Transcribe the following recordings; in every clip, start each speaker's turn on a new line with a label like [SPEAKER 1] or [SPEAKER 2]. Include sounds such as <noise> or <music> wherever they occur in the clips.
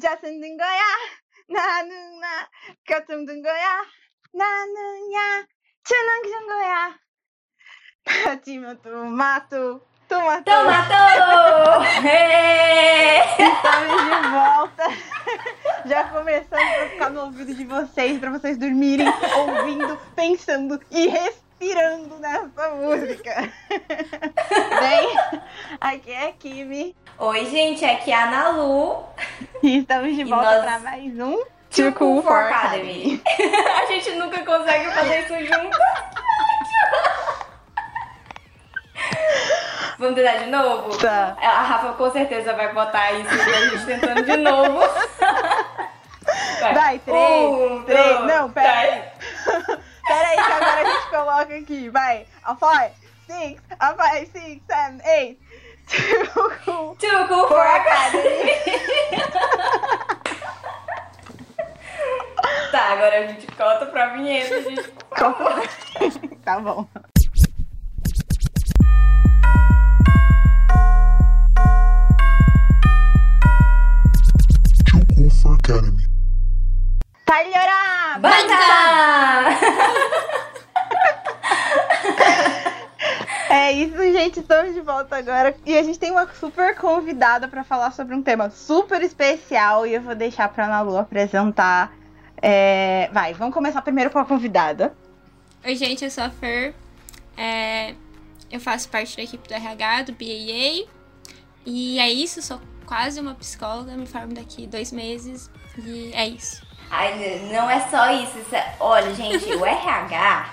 [SPEAKER 1] 자슴든 거야 나는 나 같은 든 거야 나는 야 주는 준 거야 하지만 tomato tomato
[SPEAKER 2] Tomatou!
[SPEAKER 1] estamos de volta <laughs> já começando pra ficar no ouvido de vocês pra vocês dormirem <laughs> ouvindo pensando e respirando nessa música bem <laughs> aqui é a Kimi
[SPEAKER 2] Oi, gente, aqui é a Ana Lu.
[SPEAKER 1] e <laughs> estamos de volta
[SPEAKER 2] nós-
[SPEAKER 1] pra mais um
[SPEAKER 2] Too
[SPEAKER 1] Cool for
[SPEAKER 2] Academy. <laughs> a gente nunca consegue fazer isso junto. <laughs> Vamos tentar de novo?
[SPEAKER 1] Tá.
[SPEAKER 2] A Rafa com certeza vai botar isso e a gente tentando de novo.
[SPEAKER 1] Vai, três,
[SPEAKER 2] Um,
[SPEAKER 1] três.
[SPEAKER 2] dois,
[SPEAKER 1] Não, pera aí. Pera aí que agora a gente coloca aqui. Vai. A five, six, a five, six, seven, eight. Too cool.
[SPEAKER 2] Too cool for academy. tá, agora a gente corta pra vinheta, gente. <laughs>
[SPEAKER 1] Tá bom.
[SPEAKER 3] Too Cool for Academy.
[SPEAKER 1] Talhorá!
[SPEAKER 2] Banda! <laughs>
[SPEAKER 1] É isso, gente. Estamos de volta agora. E a gente tem uma super convidada pra falar sobre um tema super especial. E eu vou deixar pra Ana Lu apresentar. É, Vai, vamos começar primeiro com a convidada.
[SPEAKER 4] Oi, gente, eu sou a Fer. É, eu faço parte da equipe do RH, do BAA. E é isso, sou quase uma psicóloga, me formo daqui dois meses. E é isso.
[SPEAKER 2] Ai, não é só isso. isso é- Olha, gente, o RH,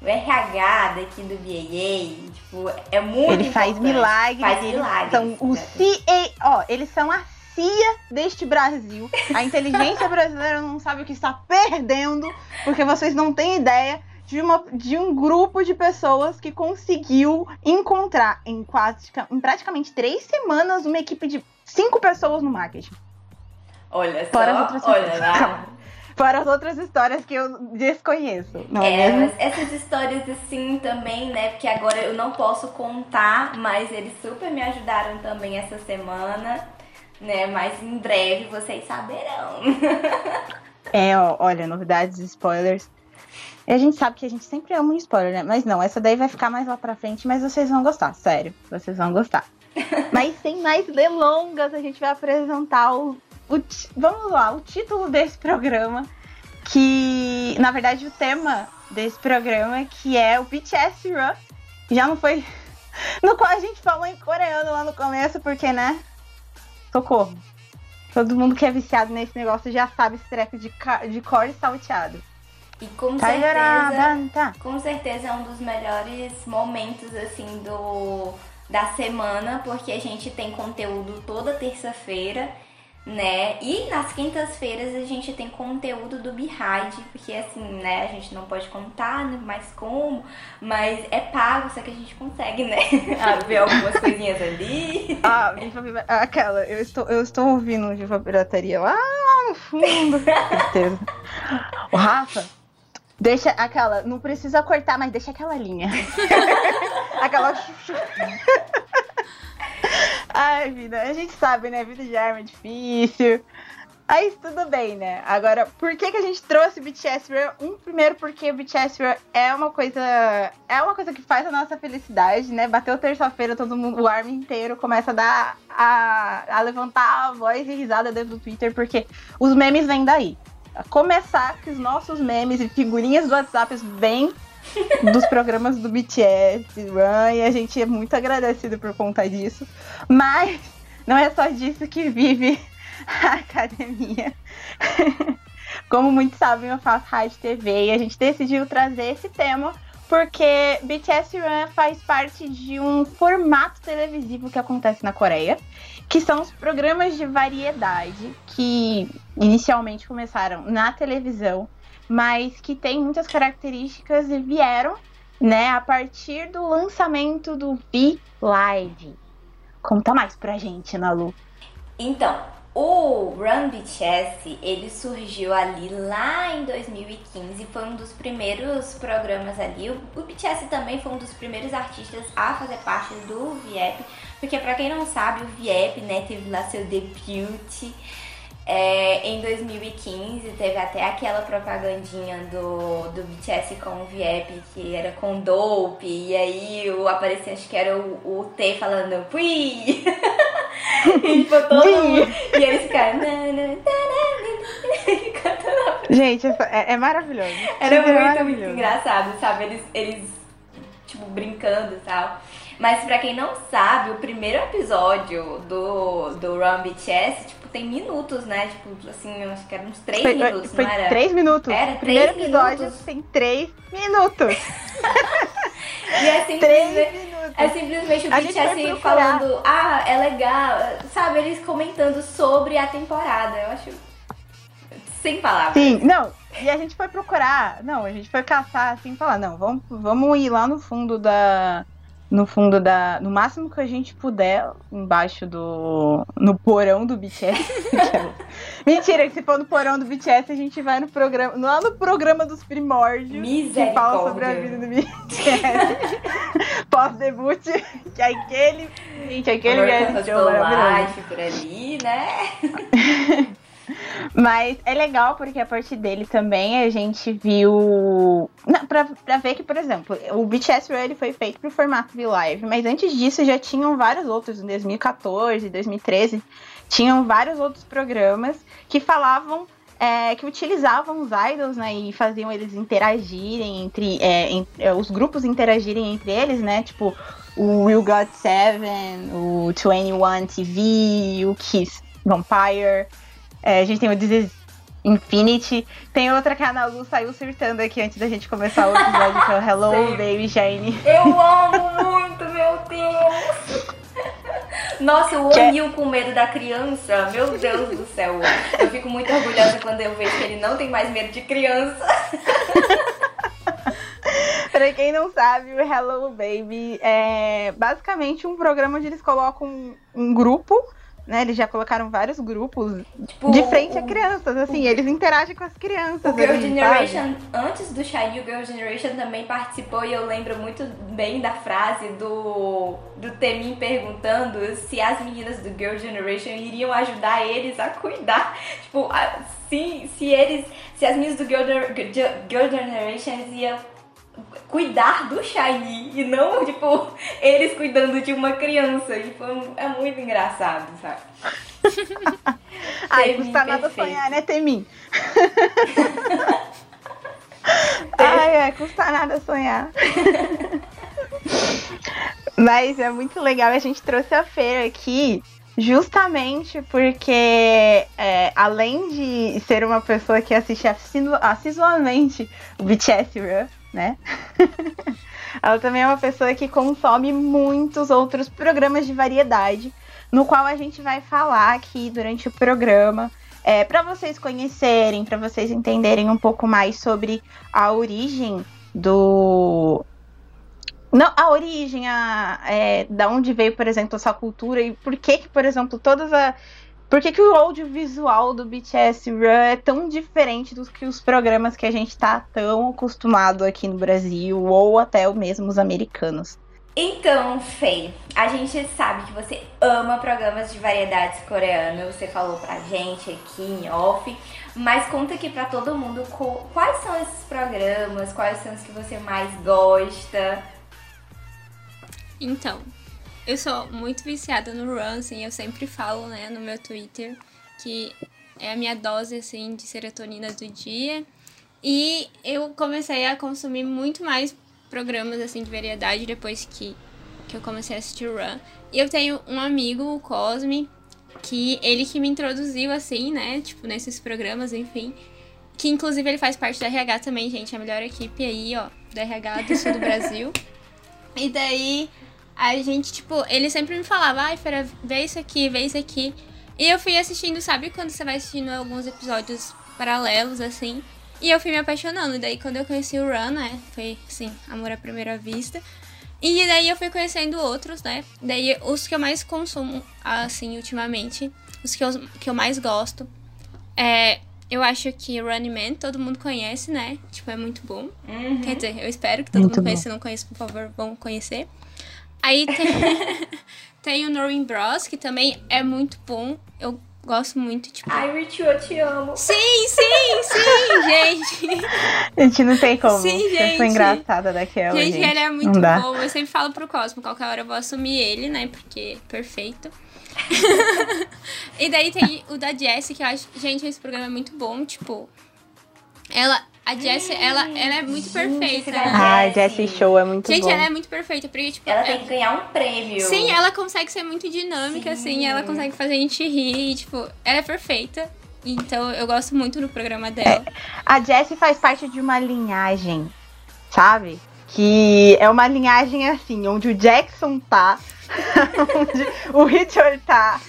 [SPEAKER 2] o RH daqui do BAA, tipo, é muito
[SPEAKER 1] Ele faz milagres.
[SPEAKER 2] Faz milagres.
[SPEAKER 1] São o CA, ó, eles são a CIA deste Brasil. A inteligência <laughs> brasileira não sabe o que está perdendo, porque vocês não têm ideia de, uma, de um grupo de pessoas que conseguiu encontrar em, quase, em praticamente três semanas uma equipe de cinco pessoas no marketing.
[SPEAKER 2] Olha só,
[SPEAKER 1] Fora as outras
[SPEAKER 2] olha lá. <laughs>
[SPEAKER 1] Fora as outras histórias que eu desconheço. Não é,
[SPEAKER 2] É, mas essas histórias assim também, né? Porque agora eu não posso contar, mas eles super me ajudaram também essa semana, né? Mas em breve vocês saberão.
[SPEAKER 1] É, ó, olha, novidades, spoilers. E a gente sabe que a gente sempre ama um spoiler, né? Mas não, essa daí vai ficar mais lá pra frente, mas vocês vão gostar, sério. Vocês vão gostar. <laughs> mas sem mais delongas, a gente vai apresentar o, o Vamos lá, o título desse programa. Que, na verdade, o tema desse programa, que é o BTS Run. Já não foi. <laughs> No qual a gente falou em coreano lá no começo, porque, né? Socorro. Todo mundo que é viciado nesse negócio já sabe esse treco de, de cor salteado.
[SPEAKER 2] E com
[SPEAKER 1] Talhorá,
[SPEAKER 2] certeza.
[SPEAKER 1] banta.
[SPEAKER 2] Com certeza é um dos melhores momentos assim do da semana, porque a gente tem conteúdo toda terça-feira, né? E nas quintas-feiras a gente tem conteúdo do Behind, porque assim, né, a gente não pode contar né, mais como, mas é pago, só que a gente consegue, né? <laughs> Ah, ver algumas coisinhas ali. <laughs>
[SPEAKER 1] Ah, aquela, eu estou, eu estou ouvindo Viva Pirataria lá no fundo. Certeza. O Rafa, deixa aquela, não precisa cortar, mas deixa aquela linha. <laughs> aquela. Ai, vida, a gente sabe, né? Vida de arma é difícil. Aí tudo bem, né? Agora, por que, que a gente trouxe BTS Run? Um, primeiro, porque BTS Run é uma coisa. É uma coisa que faz a nossa felicidade, né? Bateu terça-feira, todo mundo, o army inteiro começa a dar. A, a levantar a voz e risada dentro do Twitter, porque os memes vêm daí. A começar que os nossos memes e figurinhas do WhatsApp vêm dos programas do BTS Run, e a gente é muito agradecido por conta disso. Mas não é só disso que vive a academia. Como muitos sabem, eu faço rádio TV e a gente decidiu trazer esse tema porque BTS Run faz parte de um formato televisivo que acontece na Coreia, que são os programas de variedade que inicialmente começaram na televisão, mas que têm muitas características e vieram, né, a partir do lançamento do V Live. Conta mais pra gente, Nalu.
[SPEAKER 2] Então, o Run BTS, ele surgiu ali lá em 2015, foi um dos primeiros programas ali. O, BTS também foi um dos primeiros artistas a fazer parte do VIEP, porque pra quem não sabe, o VIEP, né, teve lá seu debut É, em 2015 teve até aquela propagandinha do, do BTS com o Viep que era com dope, e aí o aparecia, acho que era o, o T falando Pui! <laughs> e tipo, todo mundo. E eles ficaram. <laughs>
[SPEAKER 1] Gente, é, é maravilhoso. <laughs>
[SPEAKER 2] Era muito, maravilhoso. muito engraçado, sabe? Eles, eles, tipo, brincando e tal. Mas pra quem não sabe, o primeiro episódio do, do Run BTS, tipo, tem minutos, né? Tipo, assim, eu acho que eram uns três foi, minutos,
[SPEAKER 1] foi
[SPEAKER 2] não era?
[SPEAKER 1] Três minutos.
[SPEAKER 2] Era três
[SPEAKER 1] primeiro episódio minutos. tem três minutos. <laughs>
[SPEAKER 2] e é <laughs> simplesmente, é simplesmente o BTS falando, ah, é legal, sabe? Eles comentando sobre a temporada. Eu acho. Sem palavras.
[SPEAKER 1] Sim, não. E a gente foi procurar. Não, a gente foi caçar assim falar, não, vamos, vamos ir lá no fundo da no fundo da. No máximo que a gente puder, embaixo do. No porão do BTS. <laughs> Mentira, que se for no porão do BTS, a gente vai no programa. Lá no programa dos primórdios. Que fala sobre a vida do BTS. <laughs> Pós-debut. Que é aquele. Gente, aquele reality show
[SPEAKER 2] maravilhoso. por ali, né? <laughs>
[SPEAKER 1] Mas é legal porque a partir dele também a gente viu. Não, pra, pra ver que, por exemplo, o BTS ele foi feito pro formato de live, mas antes disso já tinham vários outros, em 2014, 2013, tinham vários outros programas que falavam. É, que utilizavam os idols, né, e faziam eles interagirem entre, é, em, é, os grupos interagirem entre eles, né, tipo o Will Got Seven, o 21 TV, o Kiss Vampire, é, a gente tem o This Infinity. Tem outra que a Ana Lu saiu surtando aqui antes da gente começar o episódio, que é o Hello Sim. Baby Shine.
[SPEAKER 2] Eu amo muito, meu Deus! Nossa, o Anil com medo da criança, meu Deus do céu. Eu fico muito orgulhosa quando eu vejo que ele não tem mais medo de criança. <laughs>
[SPEAKER 1] pra quem não sabe, o Hello Baby é basicamente um programa onde eles colocam um, um grupo né? Eles já colocaram vários grupos tipo, de frente o, a crianças, assim, o, eles interagem com as crianças.
[SPEAKER 2] O Girl ali, Generation, sabe? antes do Shiny, o Girl Generation também participou e eu lembro muito bem da frase do, do Temin perguntando se as meninas do Girl Generation iriam ajudar eles a cuidar. <laughs> Tipo, se, se eles. Se as meninas do Girl, Girl Generation iam cuidar do Shiny e não, tipo, eles cuidando de uma criança. Foi, é muito engraçado, sabe? <laughs> <laughs>
[SPEAKER 1] Ai, custa nada sonhar, né, Temin? Ai, é, custa nada sonhar. Mas é muito legal, a gente trouxe a feira aqui justamente porque, é, além de ser uma pessoa que assiste assiduamente o BTS Run, né? <laughs> Ela também é uma pessoa que consome muitos outros programas de variedade, no qual a gente vai falar aqui durante o programa, é, para vocês conhecerem, para vocês entenderem um pouco mais sobre a origem do. Não, a origem, a, é, da onde veio, por exemplo, essa cultura e por que, que por exemplo, todas a, por que, que o audiovisual do BTS Run é tão diferente dos que os programas que a gente tá tão acostumado aqui no Brasil, ou até mesmo os americanos?
[SPEAKER 2] Então, Fei, a gente sabe que você ama programas de variedades coreanas, você falou pra gente aqui em off, mas conta aqui pra todo mundo quais são esses programas, quais são os que você mais gosta.
[SPEAKER 4] Então, eu sou muito viciada no run, assim, eu sempre falo, né, no meu Twitter, que é a minha dose, assim, de serotonina do dia. E eu comecei a consumir muito mais programas, assim, de variedade depois que, que eu comecei a assistir Run. E eu tenho um amigo, o Cosme, que ele que me introduziu, assim, né, tipo, nesses programas, enfim. Que inclusive ele faz parte da RH também, gente, a melhor equipe aí, ó, da RH do sul do Brasil. <laughs> E daí a gente, tipo, ele sempre me falava, ai, Fera, vê isso aqui, vê isso aqui. E eu fui assistindo, sabe quando você vai assistindo alguns episódios paralelos, assim? E eu fui me apaixonando. E daí, quando eu conheci o Run, né? Foi, assim, amor à primeira vista. E daí eu fui conhecendo outros, né? Daí, os que eu mais consumo, assim, ultimamente, os que eu, que eu mais gosto, é. Eu acho que Running Man todo mundo conhece, né? Tipo, é muito bom. Uhum. Quer dizer, eu espero que todo muito mundo conheça. Se não conhece, por favor, vão conhecer. Aí tem, <laughs> tem o Noreen Bros, que também é muito bom. Eu gosto muito, tipo.
[SPEAKER 2] Ai, Rich, eu te amo.
[SPEAKER 4] Sim, sim, sim, gente.
[SPEAKER 1] A gente não tem como.
[SPEAKER 4] Sim, gente.
[SPEAKER 1] foi engraçada daquela.
[SPEAKER 4] gente,
[SPEAKER 1] Gente,
[SPEAKER 4] ele é muito bom. Eu sempre falo pro Cosmo, qualquer hora eu vou assumir ele, né? Porque é perfeito. <laughs> e daí tem o da Jessie, que eu acho. Gente, esse programa é muito bom, tipo. Ela. A Jessie, ela, ela é muito
[SPEAKER 2] Gente,
[SPEAKER 4] perfeita. né?
[SPEAKER 1] Ai,
[SPEAKER 2] Jessie.
[SPEAKER 1] Jessie Show é muito
[SPEAKER 4] Gente,
[SPEAKER 1] bom.
[SPEAKER 4] ela é muito perfeita, porque, tipo.
[SPEAKER 2] Ela
[SPEAKER 4] é-
[SPEAKER 2] tem que ganhar um prêmio.
[SPEAKER 4] Sim, ela consegue ser muito dinâmica,
[SPEAKER 2] Sim.
[SPEAKER 4] assim, ela consegue fazer a gente rir, e, tipo, ela é perfeita. Então eu gosto muito do programa dela.
[SPEAKER 1] A Jessie faz parte de uma linhagem, sabe? Que é uma linhagem assim, onde o Jackson tá, <laughs> onde o Richard tá.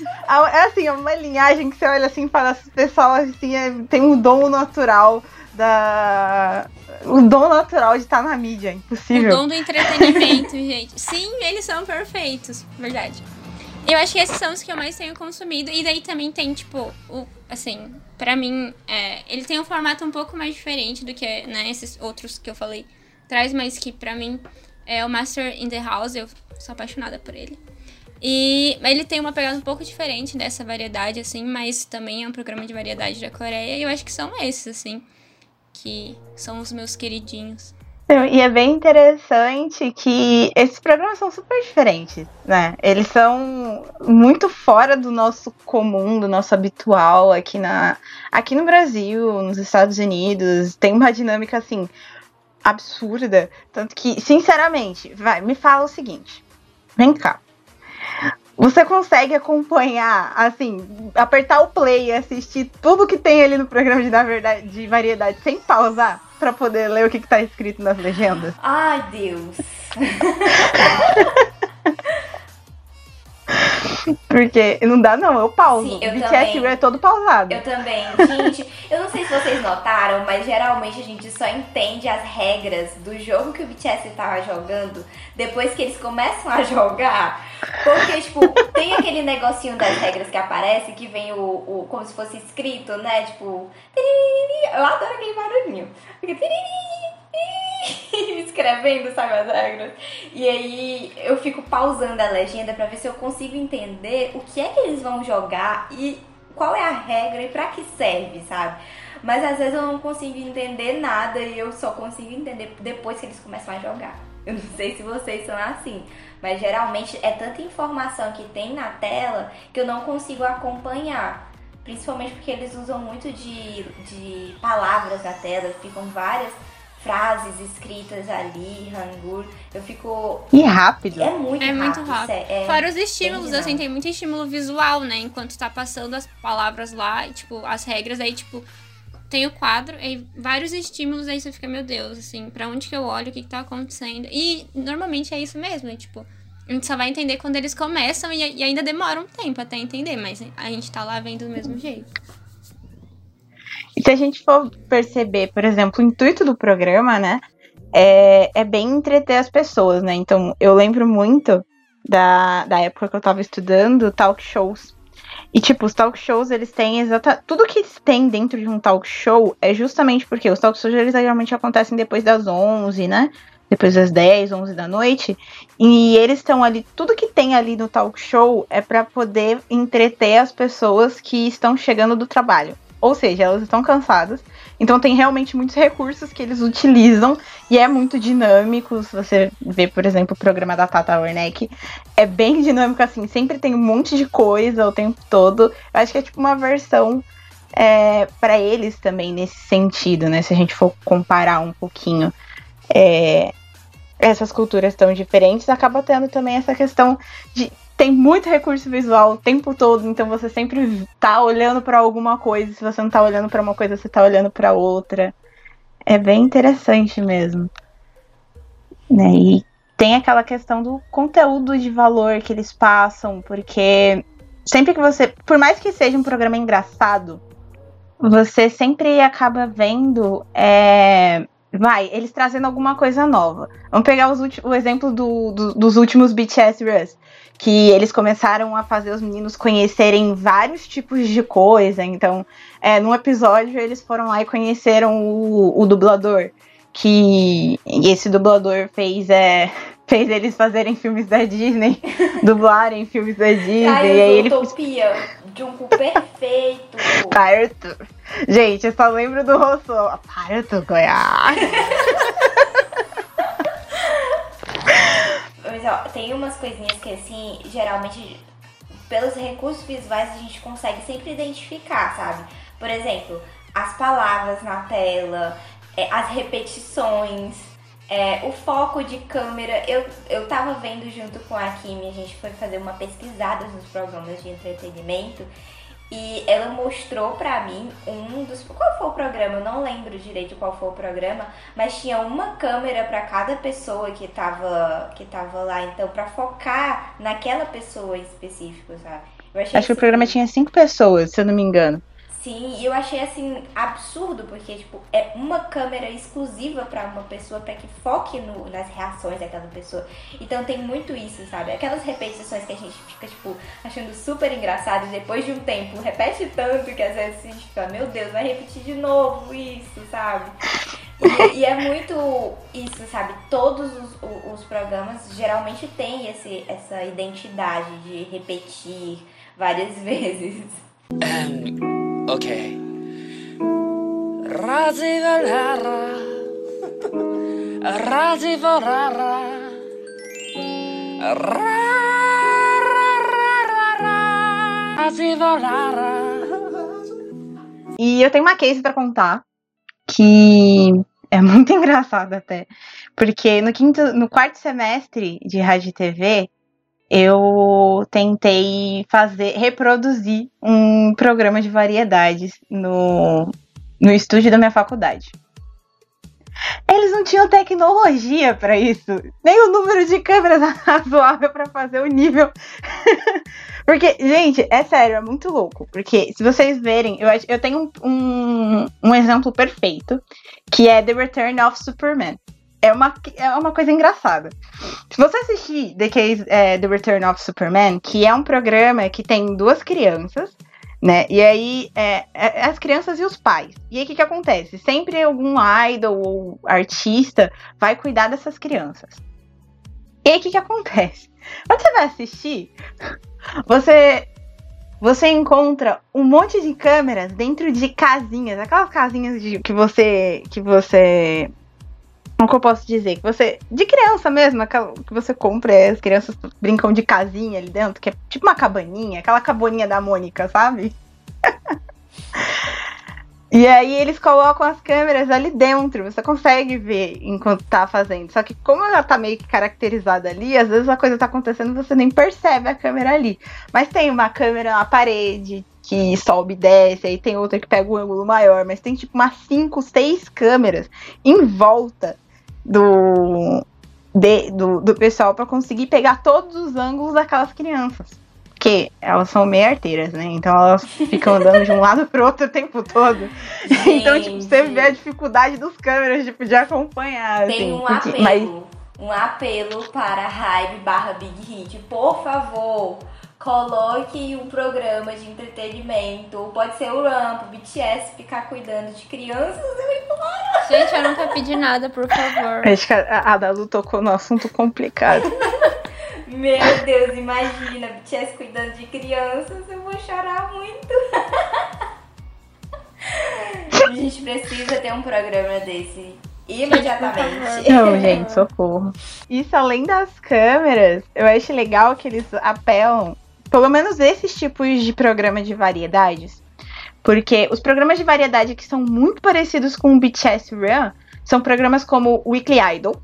[SPEAKER 1] É assim, é uma linhagem que você olha assim e fala, esse pessoal assim, é- tem um dom natural da. O dom natural de estar na mídia, é
[SPEAKER 4] O
[SPEAKER 1] impossível.
[SPEAKER 4] dom do entretenimento, <laughs> gente. Sim, eles são perfeitos, verdade. Eu acho que esses são os que eu mais tenho consumido. E daí também tem, tipo, o, assim, pra mim, é, ele tem um formato um pouco mais diferente do que né, esses outros que eu falei. Traz, mas que pra mim é o Master in the House. Eu sou apaixonada por ele. E ele tem uma pegada um pouco diferente dessa variedade, assim, mas também é um programa de variedade da Coreia. E eu acho que são esses, assim, que são os meus queridinhos.
[SPEAKER 1] E é bem interessante que esses programas são super diferentes, né? Eles são muito fora do nosso comum, do nosso habitual aqui, na, aqui no Brasil, nos Estados Unidos. Tem uma dinâmica assim absurda. Tanto que, sinceramente, vai, me fala o seguinte: vem cá. Você consegue acompanhar, assim, apertar o play e assistir tudo que tem ali no programa de, da verdade, de variedade sem pausar? Pra poder ler o que, que tá escrito nas legendas?
[SPEAKER 2] Ai, Deus. <laughs>
[SPEAKER 1] Porque não dá, não, eu pauso.
[SPEAKER 2] Sim, eu
[SPEAKER 1] o BTS
[SPEAKER 2] também.
[SPEAKER 1] é todo pausado.
[SPEAKER 2] Eu também. Gente, eu não sei se vocês notaram, mas geralmente a gente só entende as regras do jogo que o BTS tava jogando depois que eles começam a jogar. Porque, tipo, tem aquele negocinho das regras que aparece que vem o, o como se fosse escrito, né? Tipo, eu adoro aquele barulhinho. Fica <laughs> escrevendo, sabe, as regras. E aí eu fico pausando a legenda pra ver se eu consigo entender o que é que eles vão jogar e qual é a regra e pra que serve, sabe? Mas às vezes eu não consigo entender nada e eu só consigo entender depois que eles começam a jogar. <laughs> Eu não sei se vocês são assim, mas geralmente é tanta informação que tem na tela que eu não consigo acompanhar. Principalmente porque eles usam muito de, de palavras na tela, ficam várias frases escritas ali, Hangul. Eu fico.
[SPEAKER 1] E rápido.
[SPEAKER 2] É muito
[SPEAKER 4] É
[SPEAKER 2] rápido.
[SPEAKER 4] muito rápido.
[SPEAKER 2] sé- é
[SPEAKER 4] Fora os estímulos, assim, tem muito estímulo visual, né? Enquanto tá passando as palavras lá, e, tipo, as regras, aí, tipo, tem o quadro, aí vários estímulos, aí você fica, meu Deus, assim, pra onde que eu olho, o que que tá acontecendo? E normalmente é isso mesmo, né? Tipo, a gente só vai entender quando eles começam e, e ainda demora um tempo até entender, mas a gente tá lá vendo do mesmo jeito.
[SPEAKER 1] Se a gente for perceber, por exemplo, o intuito do programa, né? É, é bem entreter as pessoas, né? Então, eu lembro muito da, da época que eu tava estudando talk shows. E, tipo, os talk shows, eles têm exata... Tudo que tem dentro de um talk show é justamente porque os talk shows, eles geralmente acontecem depois das 11, né? Depois das 10, 11 da noite. E eles estão ali... Tudo que tem ali no talk show é pra poder entreter as pessoas que estão chegando do trabalho. Ou seja, elas estão cansadas. Então tem realmente muitos recursos que eles utilizam e é muito dinâmico. Se você vê, por exemplo, o programa da Tata Werneck, é bem dinâmico assim, sempre tem um monte de coisa o tempo todo. Eu acho que é tipo uma versão é, para eles também nesse sentido, né? Se a gente for comparar um pouquinho é, essas culturas tão diferentes, acaba tendo também essa questão de tem muito recurso visual o tempo todo, então você sempre tá olhando para alguma coisa. Se você não tá olhando para uma coisa, você tá olhando para outra. É bem interessante mesmo. Né? E tem aquela questão do conteúdo de valor que eles passam, porque sempre que você, por mais que seja um programa engraçado, você sempre acaba vendo é, vai, eles trazendo alguma coisa nova. Vamos pegar o exemplo do, do, dos últimos BTS Rush, que eles começaram a fazer os meninos conhecerem vários tipos de coisa. Então, é, num episódio, eles foram lá e conheceram o, o dublador. Que esse dublador fez, é, <laughs> fez eles fazerem filmes da Disney, <laughs> dublarem filmes da Disney.
[SPEAKER 2] Ai,
[SPEAKER 1] e aí ele
[SPEAKER 2] Utopia. De um cu perfeito. <laughs>
[SPEAKER 1] Parto. Gente, eu só lembro do rosto. Parto, Goiás. <laughs>
[SPEAKER 2] Mas ó, tem umas coisinhas que assim, geralmente, pelos recursos visuais a gente consegue sempre identificar, sabe? Por exemplo, as palavras na tela, é, as repetições, é, o foco de câmera. Eu, eu tava vendo junto com a Kimi, a gente foi fazer uma pesquisada nos programas de entretenimento e ela mostrou pra mim um dos. Qual foi o programa? Eu não lembro direito qual foi o programa, mas tinha uma câmera para cada pessoa que tava, que tava lá, então, pra focar naquela pessoa específica, sabe?
[SPEAKER 1] Acho que o programa tinha cinco pessoas, se eu não me engano.
[SPEAKER 2] Sim, e eu achei assim absurdo, porque tipo, é uma câmera exclusiva para uma pessoa para que foque no, nas reações daquela pessoa. Então tem muito isso, sabe? Aquelas repetições que a gente fica, tipo, achando super engraçado e depois de um tempo repete tanto que às vezes a gente fica, meu Deus, vai repetir de novo isso, sabe? E, e é muito isso, sabe? Todos os, os, programas geralmente têm esse, essa identidade de repetir várias <laughs> vezes. Ok. Razivalara.
[SPEAKER 1] Razivalara. E eu tenho uma case para contar que é muito <laughs> engraçada até, porque no quinto, no quarto semestre de rádio e TV, eu tentei fazer, reproduzir um programa de variedades no, no estúdio da minha faculdade. Eles não tinham tecnologia para isso, nem o número de câmeras <laughs> razoável para fazer o nível. <laughs> porque, gente, é sério, é muito louco. Porque se vocês verem, eu, eu tenho um, um, um exemplo perfeito, que é The Return of Superman é uma, é uma coisa engraçada. Se você assistir The, Case, é, The Return of Superman, que é um programa que tem duas crianças, né? E aí, é, é, as crianças e os pais. E aí, o que, que acontece? Sempre algum idol ou artista vai cuidar dessas crianças. E aí, o que, que acontece? Quando você vai assistir, você você encontra um monte de câmeras dentro de casinhas, aquelas casinhas de, que você que você como que eu posso dizer? Que você. De criança mesmo, aquela que você compra, as crianças brincam de casinha ali dentro, que é tipo uma cabaninha, aquela cabaninha da Mônica, sabe? <laughs> e aí eles colocam as câmeras ali dentro, você consegue ver enquanto tá fazendo. Só que como ela tá meio que caracterizada ali, às vezes a coisa tá acontecendo e você nem percebe a câmera ali. Mas tem uma câmera na parede, que sobe e desce, aí tem outra que pega um ângulo maior, mas tem tipo umas 5, 6 câmeras em volta do, de, do, do pessoal para conseguir pegar todos os ângulos daquelas crianças. Porque elas são meio arteiras, né? Então elas ficam andando de um lado pro outro o tempo todo. Gente. Então, tipo, você vê a dificuldade dos câmeras tipo, de acompanhar.
[SPEAKER 2] Tem assim, um porque, apelo. Mas... Um apelo para Hype barra Big Hit. Por favor, coloque um programa de entretenimento. Pode ser o Ramp, o BTS, ficar cuidando de crianças, eu imploro.
[SPEAKER 4] Gente, eu nunca pedi nada, por favor.
[SPEAKER 1] Acho que a, a Dalu tocou no assunto complicado. <laughs>
[SPEAKER 2] Meu Deus, imagina, BTS cuidando de crianças, eu vou chorar muito. a <laughs> gente precisa ter um programa desse imediatamente.
[SPEAKER 1] Não, gente, socorro. Isso além das câmeras, eu acho legal que eles apelam pelo menos esses tipos de programa de variedades. Porque os programas de variedade que são muito parecidos com o BTS Run são programas como Weekly Idol,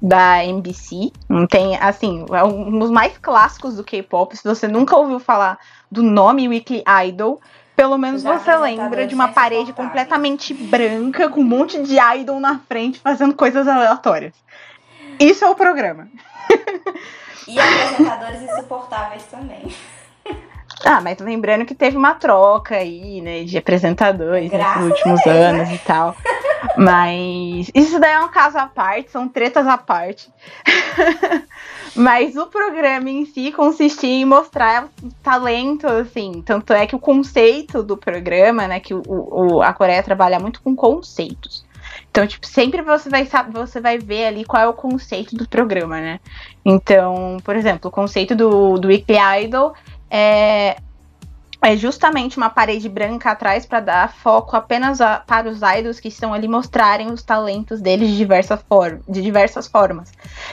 [SPEAKER 1] da NBC. Não tem, assim, é um dos mais clássicos do K-pop. Se você nunca ouviu falar do nome Weekly Idol, pelo menos Já você lembra de uma parede completamente branca com um monte de idol na frente fazendo coisas aleatórias. Isso é o programa.
[SPEAKER 2] E apresentadores insuportáveis também.
[SPEAKER 1] Ah, mas lembrando que teve uma troca aí, né, de apresentadores Graças nos últimos anos né? e tal. Mas isso daí é um caso à parte, são tretas à parte. <laughs> mas o programa em si consistia em mostrar talento, assim. Tanto é que o conceito do programa, né, que o, o a Coreia trabalha muito com conceitos. Então, tipo, sempre você vai saber, você vai ver ali qual é o conceito do programa, né? Então, por exemplo, o conceito do, do Weekly Idol é é justamente uma parede branca atrás para dar foco apenas a, para os idols que estão ali mostrarem os talentos deles de, diversa forma, de diversas formas.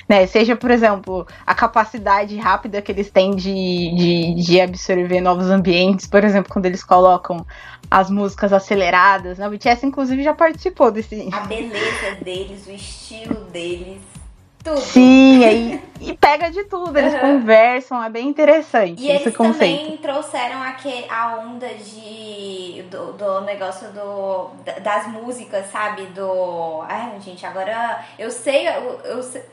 [SPEAKER 1] Né? Seja, por exemplo, a capacidade rápida que eles têm de, de, de absorver novos ambientes, por exemplo, quando eles colocam as músicas aceleradas. Né? O BTS, inclusive, já participou desse.
[SPEAKER 2] A beleza deles, o estilo deles. Tudo.
[SPEAKER 1] Sim, aí, <laughs> e pega de tudo, eles uhum. conversam, é bem interessante
[SPEAKER 2] e esse eles conceito. também trouxeram aqui a onda de do, do negócio do, das músicas, sabe? Do. Ai, gente, agora eu sei. Eu, eu sei,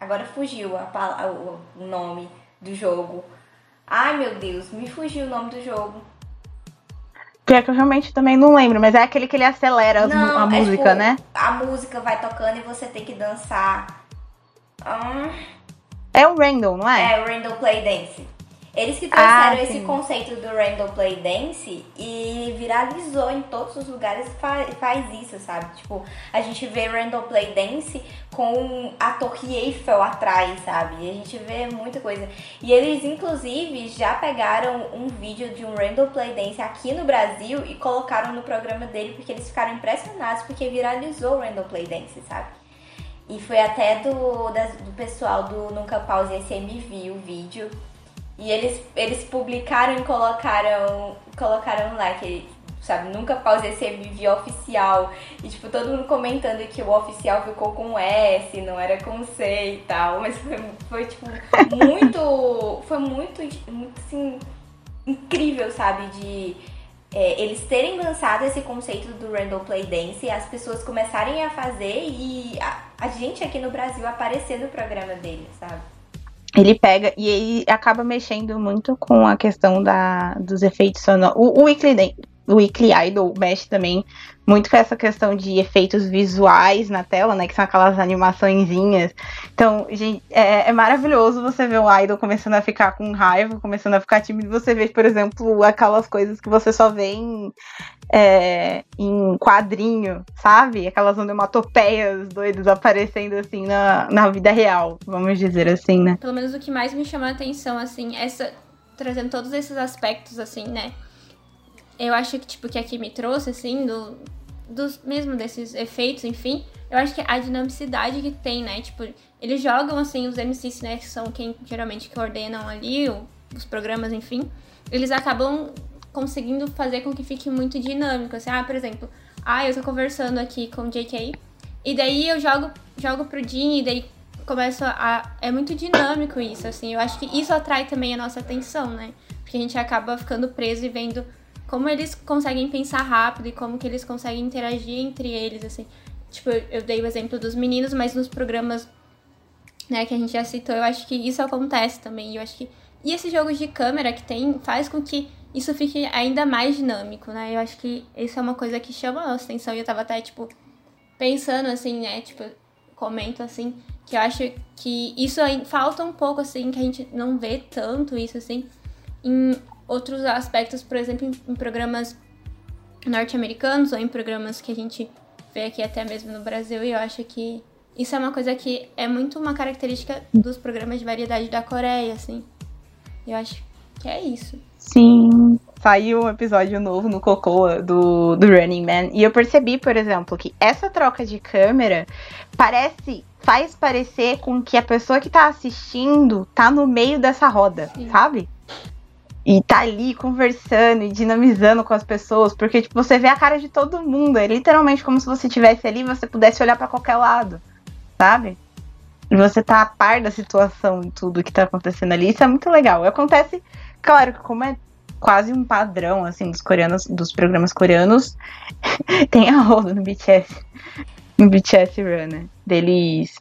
[SPEAKER 2] agora fugiu a, a, o nome do jogo. Ai meu Deus, me fugiu o nome do jogo.
[SPEAKER 1] Pior que eu realmente também não lembro, mas é aquele que ele acelera não, a é música, tipo, né?
[SPEAKER 2] A música vai tocando e você tem que dançar.
[SPEAKER 1] Hum. É o Randall, não é?
[SPEAKER 2] É o Randall Play Dance. Eles que trouxeram ah, esse conceito do Randall Play Dance e viralizou em todos os lugares faz, faz isso, sabe? Tipo, a gente vê Randall Play Dance com a Torre Eiffel atrás, sabe? E a gente vê muita coisa. E eles, inclusive, já pegaram um vídeo de um Randall Play Dance aqui no Brasil e colocaram no programa dele porque eles ficaram impressionados porque viralizou o Randall Play Dance, sabe? E foi até do, do pessoal do Nunca Pause SMV o vídeo. E eles, eles publicaram e colocaram, colocaram lá que, sabe, Nunca Pause SMV oficial. E, tipo, todo mundo comentando que o oficial ficou com S, não era com C e tal. Mas foi, foi tipo, muito... foi muito, muito, assim, incrível, sabe, de é, eles terem lançado esse conceito do Randall Play Dance, as pessoas começarem a fazer e a gente aqui no Brasil aparecer no programa dele, sabe?
[SPEAKER 1] Ele pega e ele acaba mexendo muito com a questão da, dos efeitos sonoros. O, o Weekly, Weekly Idol mexe também muito com essa questão de efeitos visuais na tela, né? Que são aquelas animaçõezinhas. Então, gente, é, é, maravilhoso você ver o idol começando a ficar com raiva, começando a ficar tímido. Você vê, por exemplo, aquelas coisas que você só vê em, é, em quadrinho, sabe? Aquelas onomatopeias doidas aparecendo assim na, na vida real, vamos dizer assim, né?
[SPEAKER 4] Pelo menos o que mais me chama a atenção, assim, essa. Trazendo todos esses aspectos, assim, né? Eu acho que, tipo, que aqui me trouxe, assim, do, dos mesmo desses efeitos, enfim, eu acho que a dinamicidade que tem, né? Tipo, eles jogam, assim, os MCs, né, que são quem geralmente coordenam ali o, os programas, enfim, eles acabam conseguindo fazer com que fique muito dinâmico, assim, ah, por exemplo, ah, eu tô conversando aqui com o JK, e daí eu jogo, jogo pro Jin, e daí começa a... É muito dinâmico isso, assim, eu acho que isso atrai também a nossa atenção, né? Porque a gente acaba ficando preso e vendo como eles conseguem pensar rápido e como que eles conseguem interagir entre eles, assim. Tipo, eu dei o exemplo dos meninos, mas nos programas, né, que a gente já citou, eu acho que isso acontece também. Eu acho que e esse jogo de câmera que tem faz com que isso fique ainda mais dinâmico, né? Eu acho que isso é uma coisa que chama a nossa atenção e eu tava até tipo pensando assim, né, tipo, comento assim, que eu acho que isso falta um pouco assim, que a gente não vê tanto isso assim em outros aspectos, por exemplo, em, em programas norte-americanos ou em programas que a gente vê aqui até mesmo no Brasil, e eu acho que isso é uma coisa que é muito uma característica dos programas de variedade da Coreia, assim. Eu acho que é isso.
[SPEAKER 1] Sim. Saiu um episódio novo no Cocoa do, do Running Man. E eu percebi, por exemplo, que essa troca de câmera parece. faz parecer com que a pessoa que tá assistindo tá no meio dessa roda, Sim. sabe? E tá ali conversando e dinamizando com as pessoas, porque tipo, você vê a cara de todo mundo, é literalmente como se você estivesse ali e você pudesse olhar para qualquer lado, sabe? E você tá a par da situação e tudo que tá acontecendo ali, isso é muito legal. Acontece, claro que como é quase um padrão assim dos coreanos, dos programas coreanos, <laughs> tem a roda no BTS, no BTS Run, né? Deles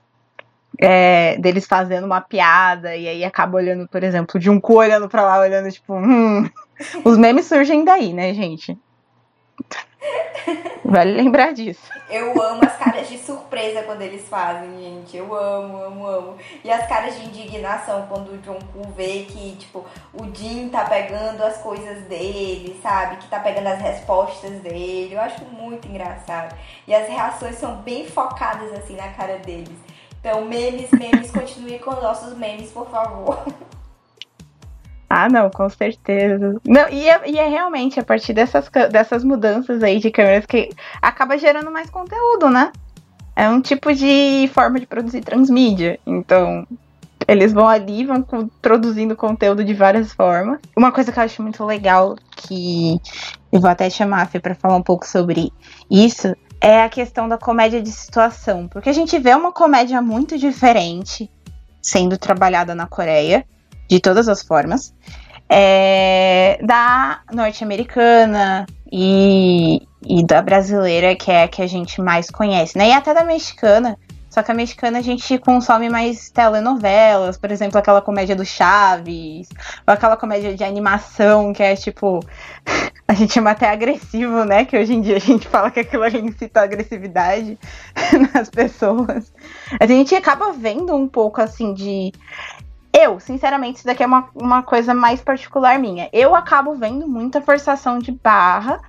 [SPEAKER 1] é, deles fazendo uma piada e aí acaba olhando, por exemplo, de um cu olhando pra lá, olhando tipo, hum. Os memes surgem daí, né, gente? Vale lembrar disso.
[SPEAKER 2] Eu amo as caras de surpresa quando eles fazem, gente. Eu amo, amo, amo. E as caras de indignação quando o John Koo vê que, tipo, o Jin tá pegando as coisas dele, sabe? Que tá pegando as respostas dele. Eu acho muito engraçado. E as reações são bem focadas, assim, na cara deles. Então, memes, memes, <laughs> continue com nossos memes, por favor.
[SPEAKER 1] Ah, não, com certeza. Não, e, é, e é realmente a partir dessas, dessas mudanças aí de câmeras que acaba gerando mais conteúdo, né? É um tipo de forma de produzir transmídia. Então, eles vão ali, vão produzindo conteúdo de várias formas. Uma coisa que eu acho muito legal, que eu vou até chamar a Fê para falar um pouco sobre isso, é a questão da comédia de situação. Porque a gente vê uma comédia muito diferente sendo trabalhada na Coreia de todas as formas, é, da norte-americana e, e da brasileira, que é a que a gente mais conhece, né? E até da mexicana. Só que a mexicana a gente consome mais telenovelas, por exemplo, aquela comédia do Chaves, ou aquela comédia de animação que é tipo. <laughs> A gente chama até agressivo, né? Que hoje em dia a gente fala que aquilo ali incita agressividade <laughs> nas pessoas. A gente acaba vendo um pouco assim de eu, sinceramente, isso daqui é uma, uma coisa mais particular minha. Eu acabo vendo muita forçação de barra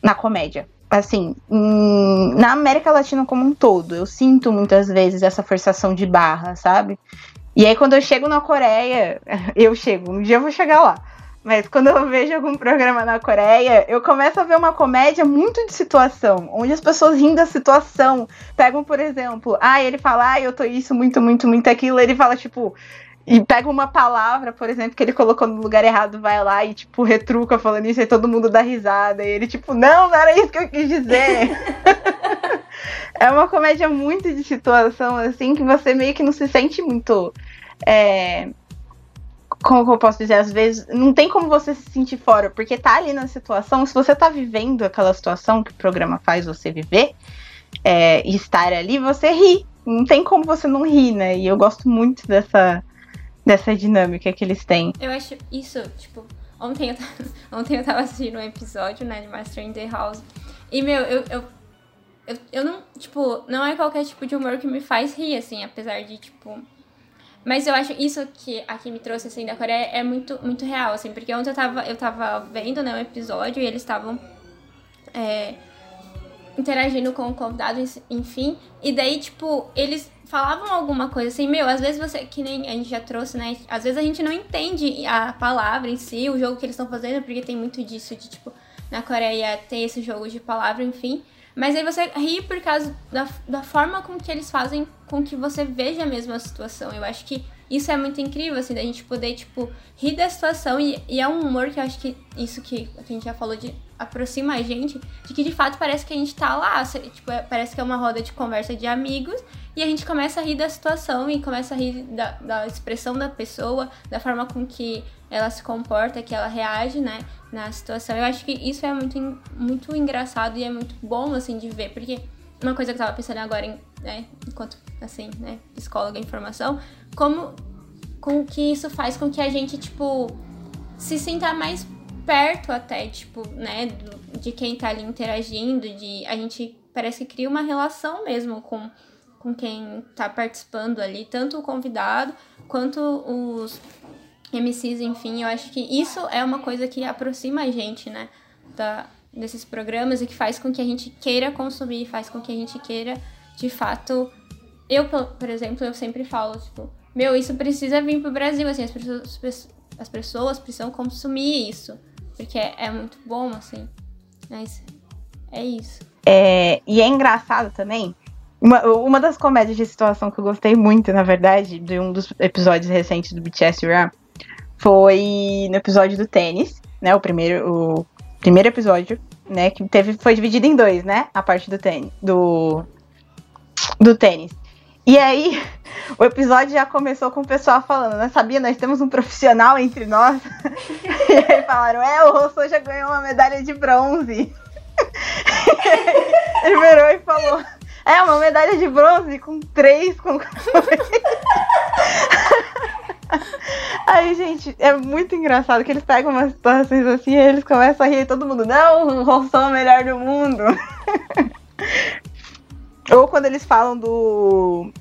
[SPEAKER 1] na comédia. Assim, em, na América Latina como um todo, eu sinto muitas vezes essa forçação de barra, sabe? E aí, quando eu chego na Coreia, <laughs> eu chego, um dia eu vou chegar lá. Mas quando eu vejo algum programa na Coreia, eu começo a ver uma comédia muito de situação, onde as pessoas rindo da situação. Pegam, por exemplo, ah, ele fala, ah, eu tô isso, muito, muito, muito aquilo. Ele fala, tipo, e pega uma palavra, por exemplo, que ele colocou no lugar errado, vai lá e, tipo, retruca falando isso, e todo mundo dá risada. E ele, tipo, não, não era isso que eu quis dizer. <laughs> é uma comédia muito de situação, assim, que você meio que não se sente muito. É... Como eu posso dizer, às vezes, não tem como você se sentir fora, porque tá ali na situação, se você tá vivendo aquela situação que o programa faz você viver, é, e estar ali, você ri. Não tem como você não rir, né? E eu gosto muito dessa dessa dinâmica que eles têm.
[SPEAKER 4] Eu acho isso, tipo, ontem eu, <laughs> ontem eu tava assistindo um episódio, né, de Master in the House. E, meu, eu, eu, eu, eu não, tipo, não é qualquer tipo de humor que me faz rir, assim, apesar de, tipo. Mas eu acho isso que aqui me trouxe, assim, da Coreia é muito, muito real, assim, porque ontem eu tava, eu tava vendo, né, um episódio e eles estavam. É, interagindo com o convidado, enfim. E daí, tipo, eles falavam alguma coisa assim, meu, às vezes você, que nem a gente já trouxe, né? Às vezes a gente não entende a palavra em si, o jogo que eles estão fazendo, porque tem muito disso de, tipo, na Coreia tem esse jogo de palavra, enfim. Mas aí você ri por causa da, da forma com que eles fazem com que você veja mesmo a situação. Eu acho que isso é muito incrível, assim, da gente poder, tipo, rir da situação. E, e é um humor que eu acho que isso que a gente já falou de aproxima a gente, de que de fato parece que a gente tá lá. Tipo, é, parece que é uma roda de conversa de amigos e a gente começa a rir da situação e começa a rir da, da expressão da pessoa, da forma com que ela se comporta, que ela reage, né, na situação. Eu acho que isso é muito, muito engraçado e é muito bom, assim, de ver, porque uma coisa que eu tava pensando agora, em, né, enquanto, assim, né, psicóloga em formação, como com que isso faz com que a gente, tipo, se sinta mais perto até, tipo, né, de quem tá ali interagindo, de a gente parece que cria uma relação mesmo com com quem tá participando ali, tanto o convidado quanto os MCs, enfim, eu acho que isso é uma coisa que aproxima a gente, né, da, desses programas e que faz com que a gente queira consumir, faz com que a gente queira, de fato, eu, por exemplo, eu sempre falo, tipo, meu, isso precisa vir pro Brasil, assim, as pessoas, as pessoas precisam consumir isso, porque é, é muito bom, assim, mas é isso.
[SPEAKER 1] É, e é engraçado também uma, uma das comédias de situação que eu gostei muito, na verdade, de um dos episódios recentes do BTS Run, foi no episódio do tênis, né? O primeiro, o primeiro episódio, né? Que teve, foi dividido em dois, né? A parte do tênis. Do, do tênis. E aí, <laughs> o episódio já começou com o pessoal falando, né? Sabia, nós temos um profissional entre nós. <laughs> e aí falaram, é, o Rosso já ganhou uma medalha de bronze. <laughs> Ele virou e falou. É, uma medalha de bronze com três concorrentes. <laughs> Aí, gente, é muito engraçado que eles pegam umas situações assim e eles começam a rir e todo mundo, não, o é o melhor do mundo. <laughs> Ou quando eles falam do.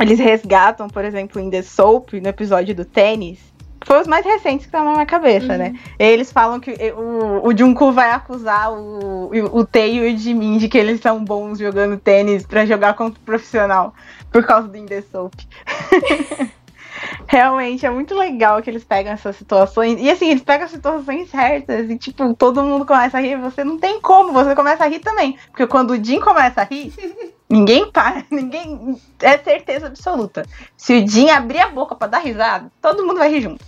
[SPEAKER 1] Eles resgatam, por exemplo, em The Soap, no episódio do tênis, foi os mais recentes que estavam na minha cabeça, uhum. né? Eles falam que o, o Junko vai acusar o, o Tei e o Jimin de que eles são bons jogando tênis para jogar contra o profissional por causa do Indesoap. <laughs> Realmente, é muito legal que eles pegam essas situações. E assim, eles pegam as situações certas e, tipo, todo mundo começa a rir. Você não tem como, você começa a rir também. Porque quando o Jim começa a rir, <laughs> ninguém para, ninguém. É certeza absoluta. Se o Jim abrir a boca para dar risada, todo mundo vai rir junto.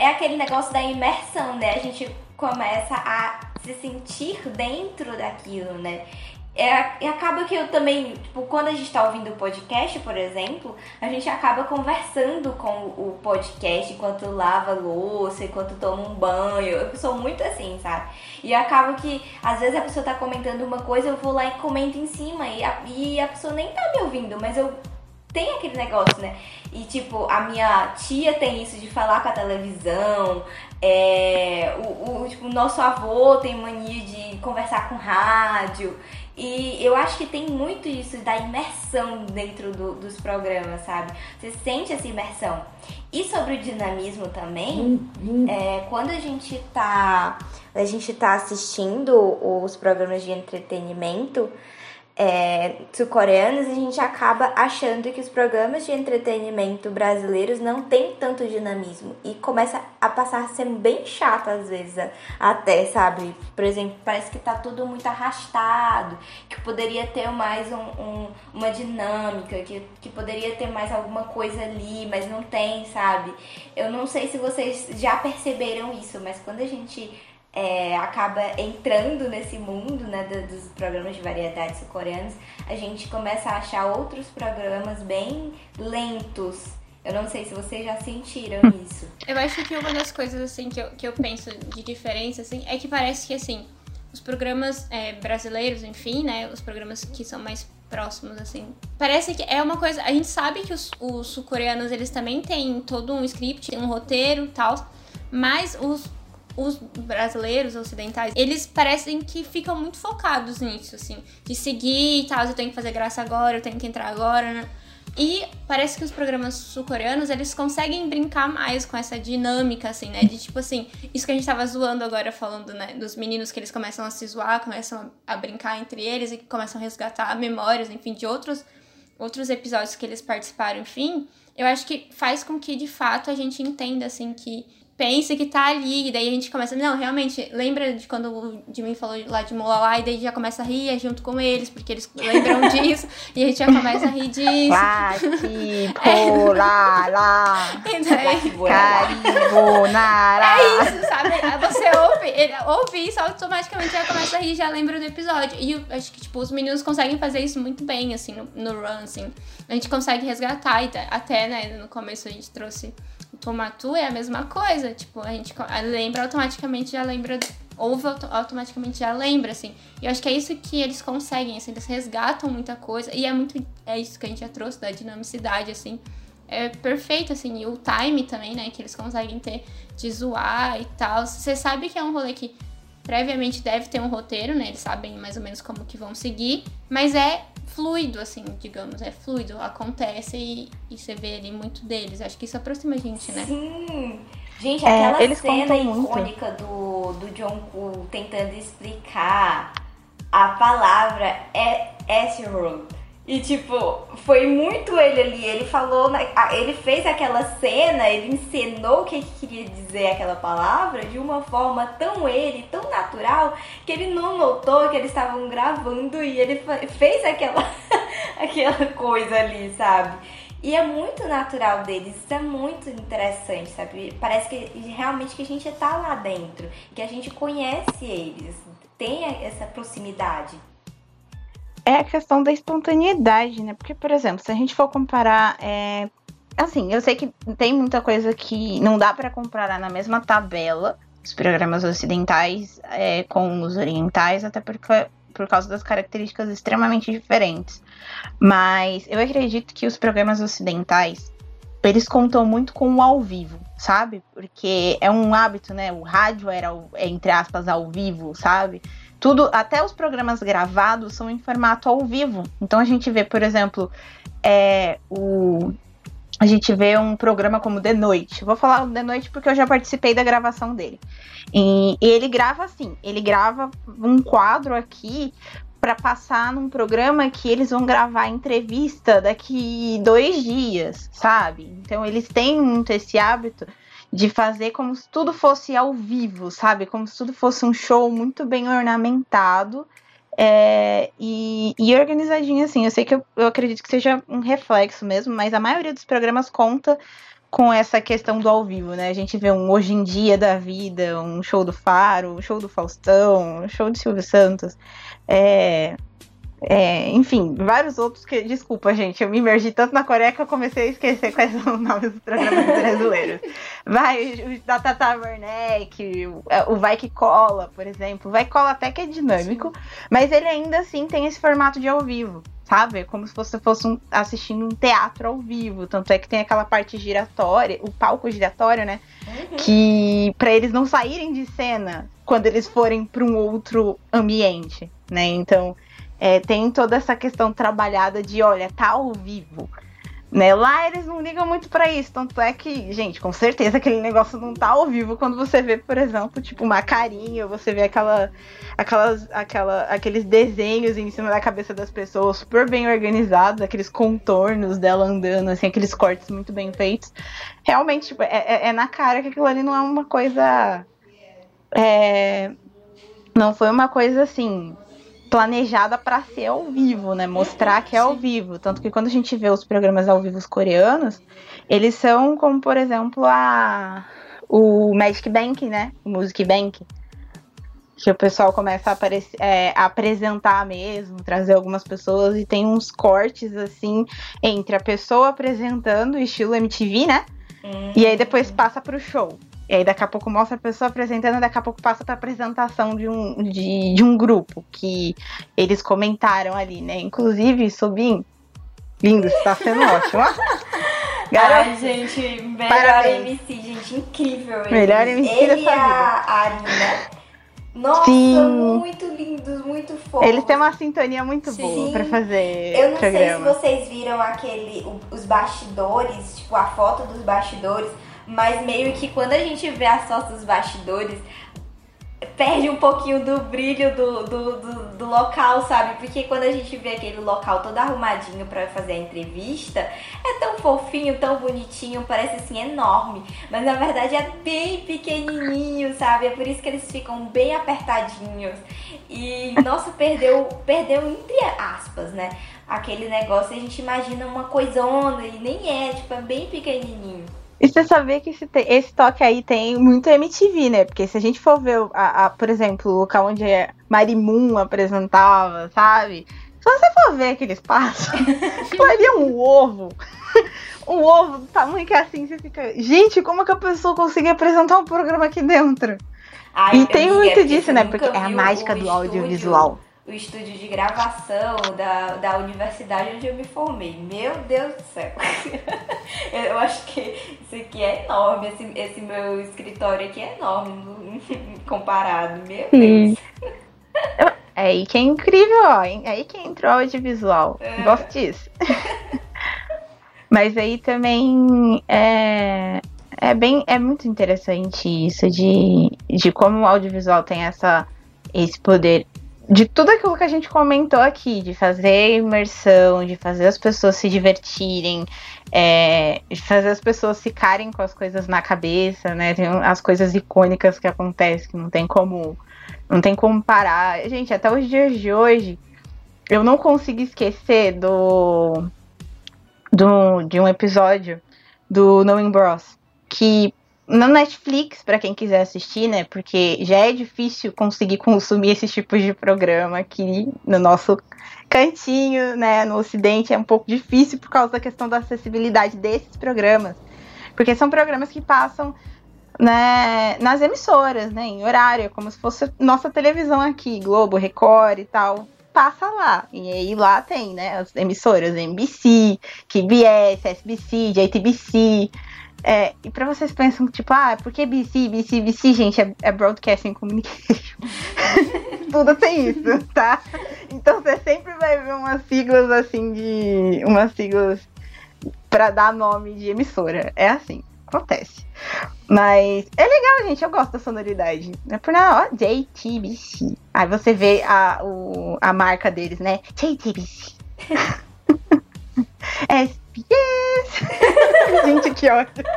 [SPEAKER 2] É aquele negócio da imersão, né? A gente começa a se sentir dentro daquilo, né? É, e acaba que eu também, tipo, quando a gente tá ouvindo o podcast, por exemplo, a gente acaba conversando com o podcast enquanto lava louça, enquanto toma um banho. Eu sou muito assim, sabe? E acaba que, às vezes, a pessoa tá comentando uma coisa, eu vou lá e comento em cima, e a, e a pessoa nem tá me ouvindo, mas eu tem aquele negócio, né? E tipo, a minha tia tem isso de falar com a televisão, é, o, o, tipo, o nosso avô tem mania de conversar com rádio. E eu acho que tem muito isso da imersão dentro do, dos programas, sabe? Você sente essa imersão. E sobre o dinamismo também, é, quando a gente tá, a gente tá assistindo os programas de entretenimento, é, sul-coreanos, a gente acaba achando que os programas de entretenimento brasileiros não têm tanto dinamismo e começa a passar a ser bem chato às vezes, até, sabe? Por exemplo, parece que tá tudo muito arrastado, que poderia ter mais um, um, uma dinâmica, que, que poderia ter mais alguma coisa ali, mas não tem, sabe? Eu não sei se vocês já perceberam isso, mas quando a gente é, acaba entrando nesse mundo né, dos programas de variedades coreanos, a gente começa a achar outros programas bem lentos. Eu não sei se vocês já sentiram isso.
[SPEAKER 4] Eu acho que uma das coisas assim que eu, que eu penso de diferença assim é que parece que assim os programas é, brasileiros, enfim, né, os programas que são mais próximos assim, parece que é uma coisa. A gente sabe que os, os sul-coreanos eles também têm todo um script, um roteiro, tal, mas os os brasileiros ocidentais, eles parecem que ficam muito focados nisso, assim, de seguir e tal, eu tenho que fazer graça agora, eu tenho que entrar agora, né? E parece que os programas sul-coreanos, eles conseguem brincar mais com essa dinâmica, assim, né? De tipo assim, isso que a gente tava zoando agora, falando, né? Dos meninos que eles começam a se zoar, começam a, brincar entre eles e que começam a resgatar memórias, enfim, de outros, outros episódios que eles participaram, enfim. Eu acho que faz com que, de fato, a gente entenda, assim, que pensa que tá ali, e daí a gente começa, não, realmente, lembra de quando o Jimmy falou lá de Molala, e daí já começa a rir junto com eles, porque eles lembram <laughs> disso, e a gente já começa a rir disso.
[SPEAKER 1] Lati, lá, lá, <laughs>
[SPEAKER 4] e daí...
[SPEAKER 1] Caribonara. <laughs>
[SPEAKER 4] É isso, sabe? Você ouve, ele ouve isso, automaticamente já começa a rir, já lembra do episódio. E eu acho que, tipo, os meninos conseguem fazer isso muito bem, assim, no, no run, assim. A gente consegue resgatar, e até, né, no começo a gente trouxe Tomatu é a mesma coisa. Tipo, a gente lembra automaticamente, já lembra. Ouve automaticamente já lembra, assim. E eu acho que é isso que eles conseguem, assim, eles resgatam muita coisa. E é muito. É isso que a gente já trouxe da dinamicidade, assim. É perfeito, assim. E o time também, né? Que eles conseguem ter de zoar e tal. Você sabe que é um rolê que previamente deve ter um roteiro, né? Eles sabem mais ou menos como que vão seguir. Mas é fluido, assim, digamos, é fluido, acontece e, e você vê ali muito deles. Acho que isso aproxima a gente, né?
[SPEAKER 2] Sim! Gente, é, aquela é, cena icônica muito. do, do John Koo tentando explicar a palavra é Ashroad e, tipo, foi muito ele ali. Ele falou, ele fez aquela cena, ele encenou o que, que queria dizer aquela palavra de uma forma tão ele, tão natural, que ele não notou que eles estavam gravando e ele fez aquela, <laughs> aquela coisa ali, sabe? E é muito natural deles, isso é muito interessante, sabe? Parece que realmente que a gente tá lá dentro, que a gente conhece eles, tem essa proximidade
[SPEAKER 1] é a questão da espontaneidade, né? Porque, por exemplo, se a gente for comparar. É... Assim, eu sei que tem muita coisa que não dá para comparar na mesma tabela os programas ocidentais é, com os orientais, até porque, por causa das características extremamente diferentes. Mas eu acredito que os programas ocidentais eles contam muito com o ao vivo, sabe? Porque é um hábito, né? O rádio era, entre aspas, ao vivo, sabe? Tudo, até os programas gravados são em formato ao vivo. Então a gente vê, por exemplo, é, o, a gente vê um programa como The Noite. Vou falar The Noite porque eu já participei da gravação dele. E, e ele grava assim, ele grava um quadro aqui para passar num programa que eles vão gravar entrevista daqui dois dias, sabe? Então eles têm muito esse hábito de fazer como se tudo fosse ao vivo, sabe? Como se tudo fosse um show muito bem ornamentado é, e, e, organizadinho, assim. Eu sei que eu, eu acredito que seja um reflexo mesmo, mas a maioria dos programas conta com essa questão do ao vivo, né? A gente vê um Hoje em Dia da Vida, um show do Faro, um show do Faustão, um show de Silvio Santos. É, é, enfim, vários outros que. Desculpa, gente, eu me imergi tanto na Coreia que eu comecei a esquecer quais são os nomes dos programas <laughs> brasileiros. Vai, o da Tata Werneck, o, é, o Vai Que Cola, por exemplo. O Vai Que Cola até que é dinâmico, mas ele ainda assim tem esse formato de ao vivo, sabe? É como se você fosse um, assistindo um teatro ao vivo. Tanto é que tem aquela parte giratória, o palco giratório, né? Uhum. Que para eles não saírem de cena quando eles forem para um outro ambiente, né? Então é, tem toda essa questão trabalhada de, olha, tá ao vivo. Né? Lá eles não ligam muito para isso, tanto é que, gente, com certeza aquele negócio não tá ao vivo quando você vê, por exemplo, tipo uma carinha, você vê aquela, aquelas, aquela, aqueles desenhos em cima da cabeça das pessoas super bem organizados, aqueles contornos dela andando, assim, aqueles cortes muito bem feitos. Realmente, tipo, é, é, é na cara que aquilo ali não é uma coisa. É, não foi uma coisa assim planejada para ser ao vivo, né? Mostrar que é ao vivo. Tanto que quando a gente vê os programas ao vivo coreanos, eles são como, por exemplo, a o Magic Bank, né? O Music Bank. Que o pessoal começa a, aparecer, é, a apresentar mesmo, trazer algumas pessoas e tem uns cortes assim entre a pessoa apresentando, estilo MTV, né? Uhum. E aí depois passa pro show. E aí daqui a pouco mostra a pessoa apresentando, daqui a pouco passa para apresentação de um, de, de um grupo que eles comentaram ali, né? Inclusive, Sobim, lindo, está sendo ótimo. <laughs>
[SPEAKER 2] Garota, Ai, gente, melhor parabéns. MC, gente, incrível. Ele.
[SPEAKER 1] Melhor MC
[SPEAKER 2] ele
[SPEAKER 1] da sua
[SPEAKER 2] a, vida. a Arina. Nossa, Sim. muito lindos, muito fofos.
[SPEAKER 1] Eles têm uma sintonia muito Sim. boa pra fazer.
[SPEAKER 2] Eu não
[SPEAKER 1] programa.
[SPEAKER 2] sei se vocês viram aquele, os bastidores, tipo, a foto dos bastidores mas meio que quando a gente vê as fotos dos bastidores, perde um pouquinho do brilho do, do, do, do, local, sabe? Porque quando a gente vê aquele local todo arrumadinho para fazer a entrevista, é tão fofinho, tão bonitinho, parece assim enorme, mas na verdade é bem pequenininho, sabe? É por isso que eles ficam bem apertadinhos. E nossa, perdeu, perdeu entre aspas, né? Aquele negócio, a gente imagina uma coisona e nem é, tipo, é bem pequenininho.
[SPEAKER 1] E você sabia que esse, esse toque aí tem muito MTV, né? Porque se a gente for ver, a, a, por exemplo, o local onde a Marimun apresentava, sabe? Se você for ver aquele espaço, <laughs> faria um ovo. <laughs> um ovo do tamanho que é assim, você fica. Gente, como que a pessoa consegue apresentar um programa aqui dentro? Ai, e tem muito disso, né? Porque é a mágica do audiovisual
[SPEAKER 2] o estúdio de gravação da, da universidade onde eu me formei. Meu Deus do céu! <laughs> eu acho que isso aqui é enorme, esse, esse meu escritório aqui é enorme <laughs> comparado. Meu Deus!
[SPEAKER 1] É aí que é incrível, ó. É aí que entrou o audiovisual. É. Gosto disso. <laughs> Mas aí também é, é bem é muito interessante isso de, de como o audiovisual tem essa esse poder de tudo aquilo que a gente comentou aqui, de fazer imersão, de fazer as pessoas se divertirem, é, de fazer as pessoas ficarem com as coisas na cabeça, né? Tem as coisas icônicas que acontecem, que não tem como. Não tem como parar. Gente, até os dias de hoje, eu não consigo esquecer do. do de um episódio do Knowing Bros. Que na Netflix, para quem quiser assistir, né? Porque já é difícil conseguir consumir esse tipo de programa aqui no nosso cantinho, né? No Ocidente é um pouco difícil por causa da questão da acessibilidade desses programas. Porque são programas que passam né, nas emissoras, né? Em horário, como se fosse nossa televisão aqui, Globo, Record e tal. Passa lá. E aí lá tem, né? As emissoras NBC, KBS, SBC, JTBC. É, e para vocês pensam, tipo, ah, por que BC, BC, BC, gente, é, é Broadcasting Communication. <laughs> Tudo tem isso, tá? Então você sempre vai ver umas siglas assim de. umas siglas para dar nome de emissora. É assim, acontece. Mas é legal, gente. Eu gosto da sonoridade. É por nada, ó. JTBC. Aí você vê a, o, a marca deles, né? JTBC. <laughs> SPS. <laughs> gente, que ótimo.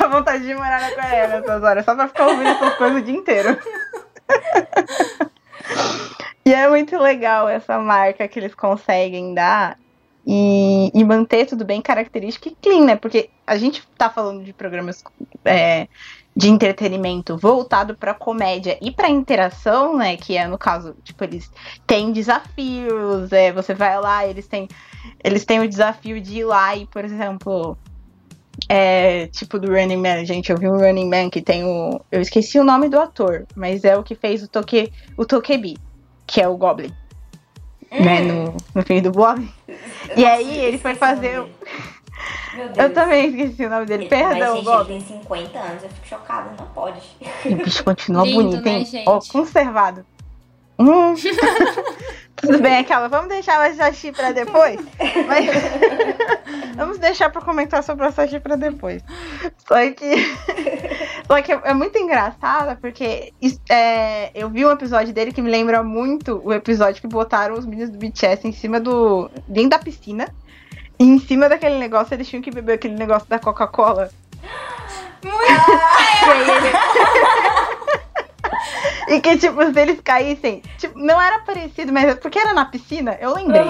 [SPEAKER 1] A vontade de morar na Coreia nessas horas, só pra ficar ouvindo essas coisas o dia inteiro. e é muito legal essa marca que eles conseguem dar e, e, manter tudo bem característico e clean, né? Porque a gente tá falando de programas é, de entretenimento voltado para comédia e para interação, né? Que é no caso, tipo, eles têm desafios, é, você vai lá, eles têm eles têm o desafio de ir lá e, por exemplo, é, tipo do Running Man, gente, eu vi um Running Man que tem o. Eu esqueci o nome do ator, mas é o que fez o Toque, o Tokebi, que é o Goblin. Hum. Né, no, no fim do Bob. E aí ele foi fazer. Eu também esqueci o nome dele. Ele, Perdão,
[SPEAKER 2] mas, gente, Bob. ele tem 50 anos, eu fico chocada, não pode.
[SPEAKER 1] E o bicho continua Lindo, bonito, né, hein? Ó, conservado. Hum. <laughs> Tudo bem, aquela. Vamos deixar a Sashi pra depois? Mas... <laughs> Vamos deixar pra comentar sobre a Sashi pra depois. Só que. <laughs> Só que é muito engraçada, porque é, eu vi um episódio dele que me lembra muito o episódio que botaram os meninos do BTS em cima do. dentro da piscina. E em cima daquele negócio eles tinham que beber aquele negócio da Coca-Cola. E <laughs> ele... E que, tipo, se eles caíssem, tipo, não era parecido, mas porque era na piscina, eu lembrei.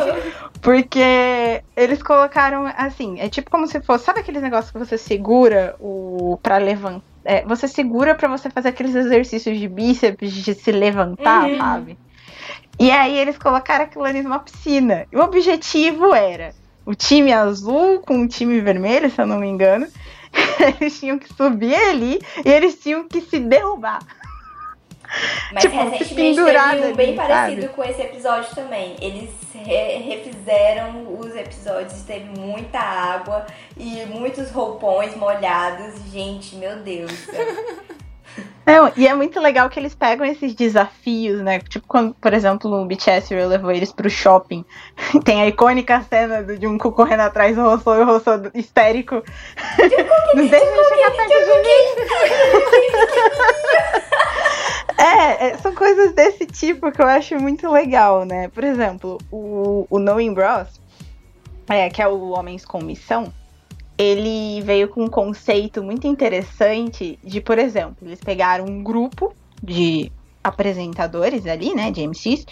[SPEAKER 1] Porque eles colocaram, assim, é tipo como se fosse, sabe aqueles negócios que você segura o para levantar? É, você segura para você fazer aqueles exercícios de bíceps, de se levantar, uhum. sabe? E aí eles colocaram aquilo ali numa piscina. E o objetivo era o time azul com o time vermelho, se eu não me engano. <laughs> Eles tinham que subir ali e eles tinham que se derrubar.
[SPEAKER 2] Mas tipo, recentemente teve um bem ali, parecido sabe? com esse episódio também. Eles re refizeram os episódios, teve muita água e muitos roupões molhados. Gente, meu Deus. <laughs> <laughs>
[SPEAKER 1] Não, e é muito legal que eles pegam esses desafios, né? Tipo, quando, por exemplo, o BTS levou eles pro shopping. <laughs> Tem a icônica cena do Jungkook correndo atrás do Rosso e o Rosso histérico. <laughs> Não deixa ele chegar perto de mim. É, é, são coisas desse tipo que eu acho muito legal, né? Por exemplo, o, o Knowing Bros, é, que é o Homens com Missão, ele veio com um conceito muito interessante de, por exemplo, eles pegaram um grupo de apresentadores ali, né, de MCs,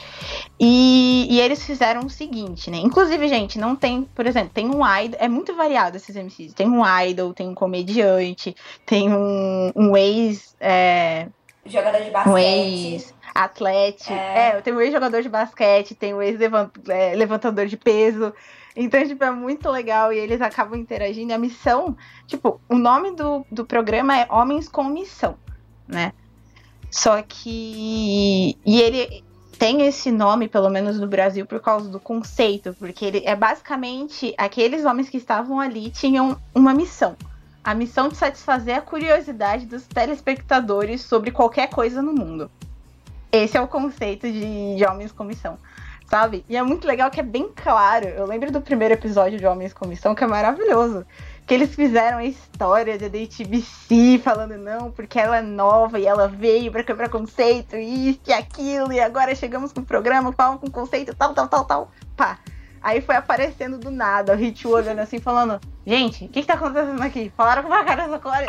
[SPEAKER 1] e, e, eles fizeram o seguinte, né, inclusive, gente, não tem, por exemplo, tem um idol, é muito variado esses MCs, tem um idol, tem um comediante, tem um, um ex, é,
[SPEAKER 2] Jogador de basquete. Um ex-atlete.
[SPEAKER 1] É. é, eu tenho um ex-jogador de basquete, tenho um ex-levantador de peso. Então, tipo, é muito legal e eles acabam interagindo. A missão, tipo, o nome do, do programa é Homens com Missão, né? Só que. E ele tem esse nome, pelo menos no Brasil, por causa do conceito, porque ele é basicamente aqueles homens que estavam ali tinham uma missão a missão de satisfazer a curiosidade dos telespectadores sobre qualquer coisa no mundo. Esse é o conceito de, de Homens com Missão, sabe? E é muito legal que é bem claro. Eu lembro do primeiro episódio de Homens com Missão, que é maravilhoso. Que eles fizeram a história de DTBC falando não, porque ela é nova e ela veio para quebrar conceito, isso e aquilo, e agora chegamos com o programa, falam com conceito, tal, tal, tal, tal. Pá, Aí foi aparecendo do nada, o Hit olhando assim, falando: Gente, o que, que tá acontecendo aqui? Falaram com uma cara da <laughs> Glória.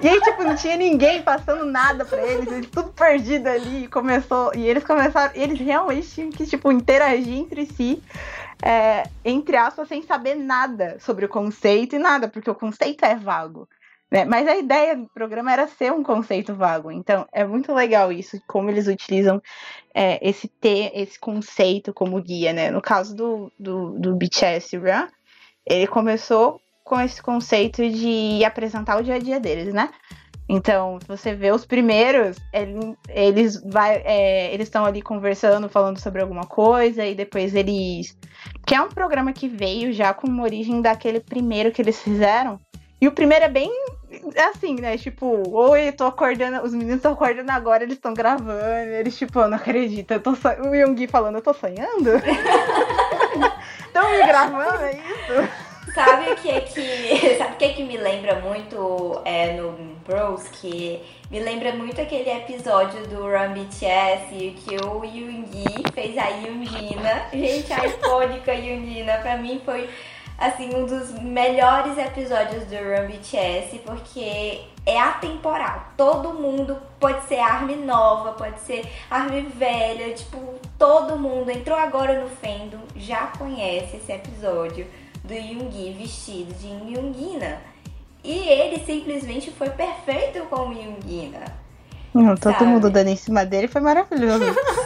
[SPEAKER 1] e aí, tipo, não tinha ninguém passando nada pra eles, eles tudo perdido ali. Começou. E eles começaram. Eles realmente tinham que, tipo, interagir entre si. É, entre aspas, sem saber nada sobre o conceito e nada, porque o conceito é vago. Né? Mas a ideia do programa era ser um conceito vago. Então, é muito legal isso, como eles utilizam é, esse ter esse conceito como guia, né? No caso do, do, do BTS Run, ele começou com esse conceito de apresentar o dia a dia deles, né? Então, você vê os primeiros, eles vai, é, eles estão ali conversando, falando sobre alguma coisa, e depois eles. Que é um programa que veio já com uma origem daquele primeiro que eles fizeram. E o primeiro é bem é assim, né? Tipo, oi, tô acordando, os meninos estão acordando agora, eles estão gravando. Eles, tipo, eu não acredito, eu tô so... O Yoongi falando, eu tô sonhando? <laughs> Estão me gravando, é isso?
[SPEAKER 2] Sabe o que é que. Sabe o que é que me lembra muito é, no Bros, que me lembra muito aquele episódio do Run BTS que o Yoongi fez a Yoonjina. Gente, a icônica Yoonjina, pra mim foi assim um dos melhores episódios do Run BTS, porque é atemporal. Todo mundo pode ser arme nova, pode ser arme velha, tipo, todo mundo entrou agora no fandom, já conhece esse episódio do Yoongi vestido de Yoongina. E ele simplesmente foi perfeito como Yoongina.
[SPEAKER 1] Hum, todo mundo dando em cima dele foi maravilhoso. <laughs>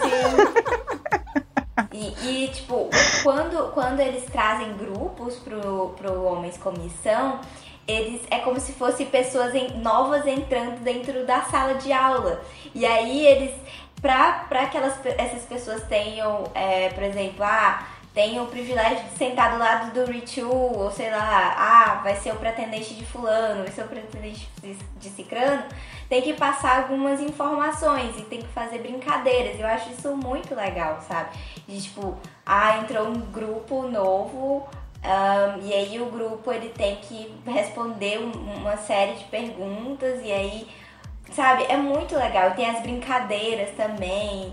[SPEAKER 2] E, e, tipo, quando, quando eles trazem grupos pro, pro Homens Comissão, eles é como se fossem pessoas em, novas entrando dentro da sala de aula. E aí eles, pra, pra que elas, essas pessoas tenham, é, por exemplo, ah, tem o privilégio de sentar do lado do Richu, ou sei lá, ah, vai ser o pretendente de fulano, vai ser o pretendente de cicrano, tem que passar algumas informações e tem que fazer brincadeiras. Eu acho isso muito legal, sabe? De tipo, ah, entrou um grupo novo, um, e aí o grupo ele tem que responder uma série de perguntas, e aí, sabe, é muito legal. Tem as brincadeiras também.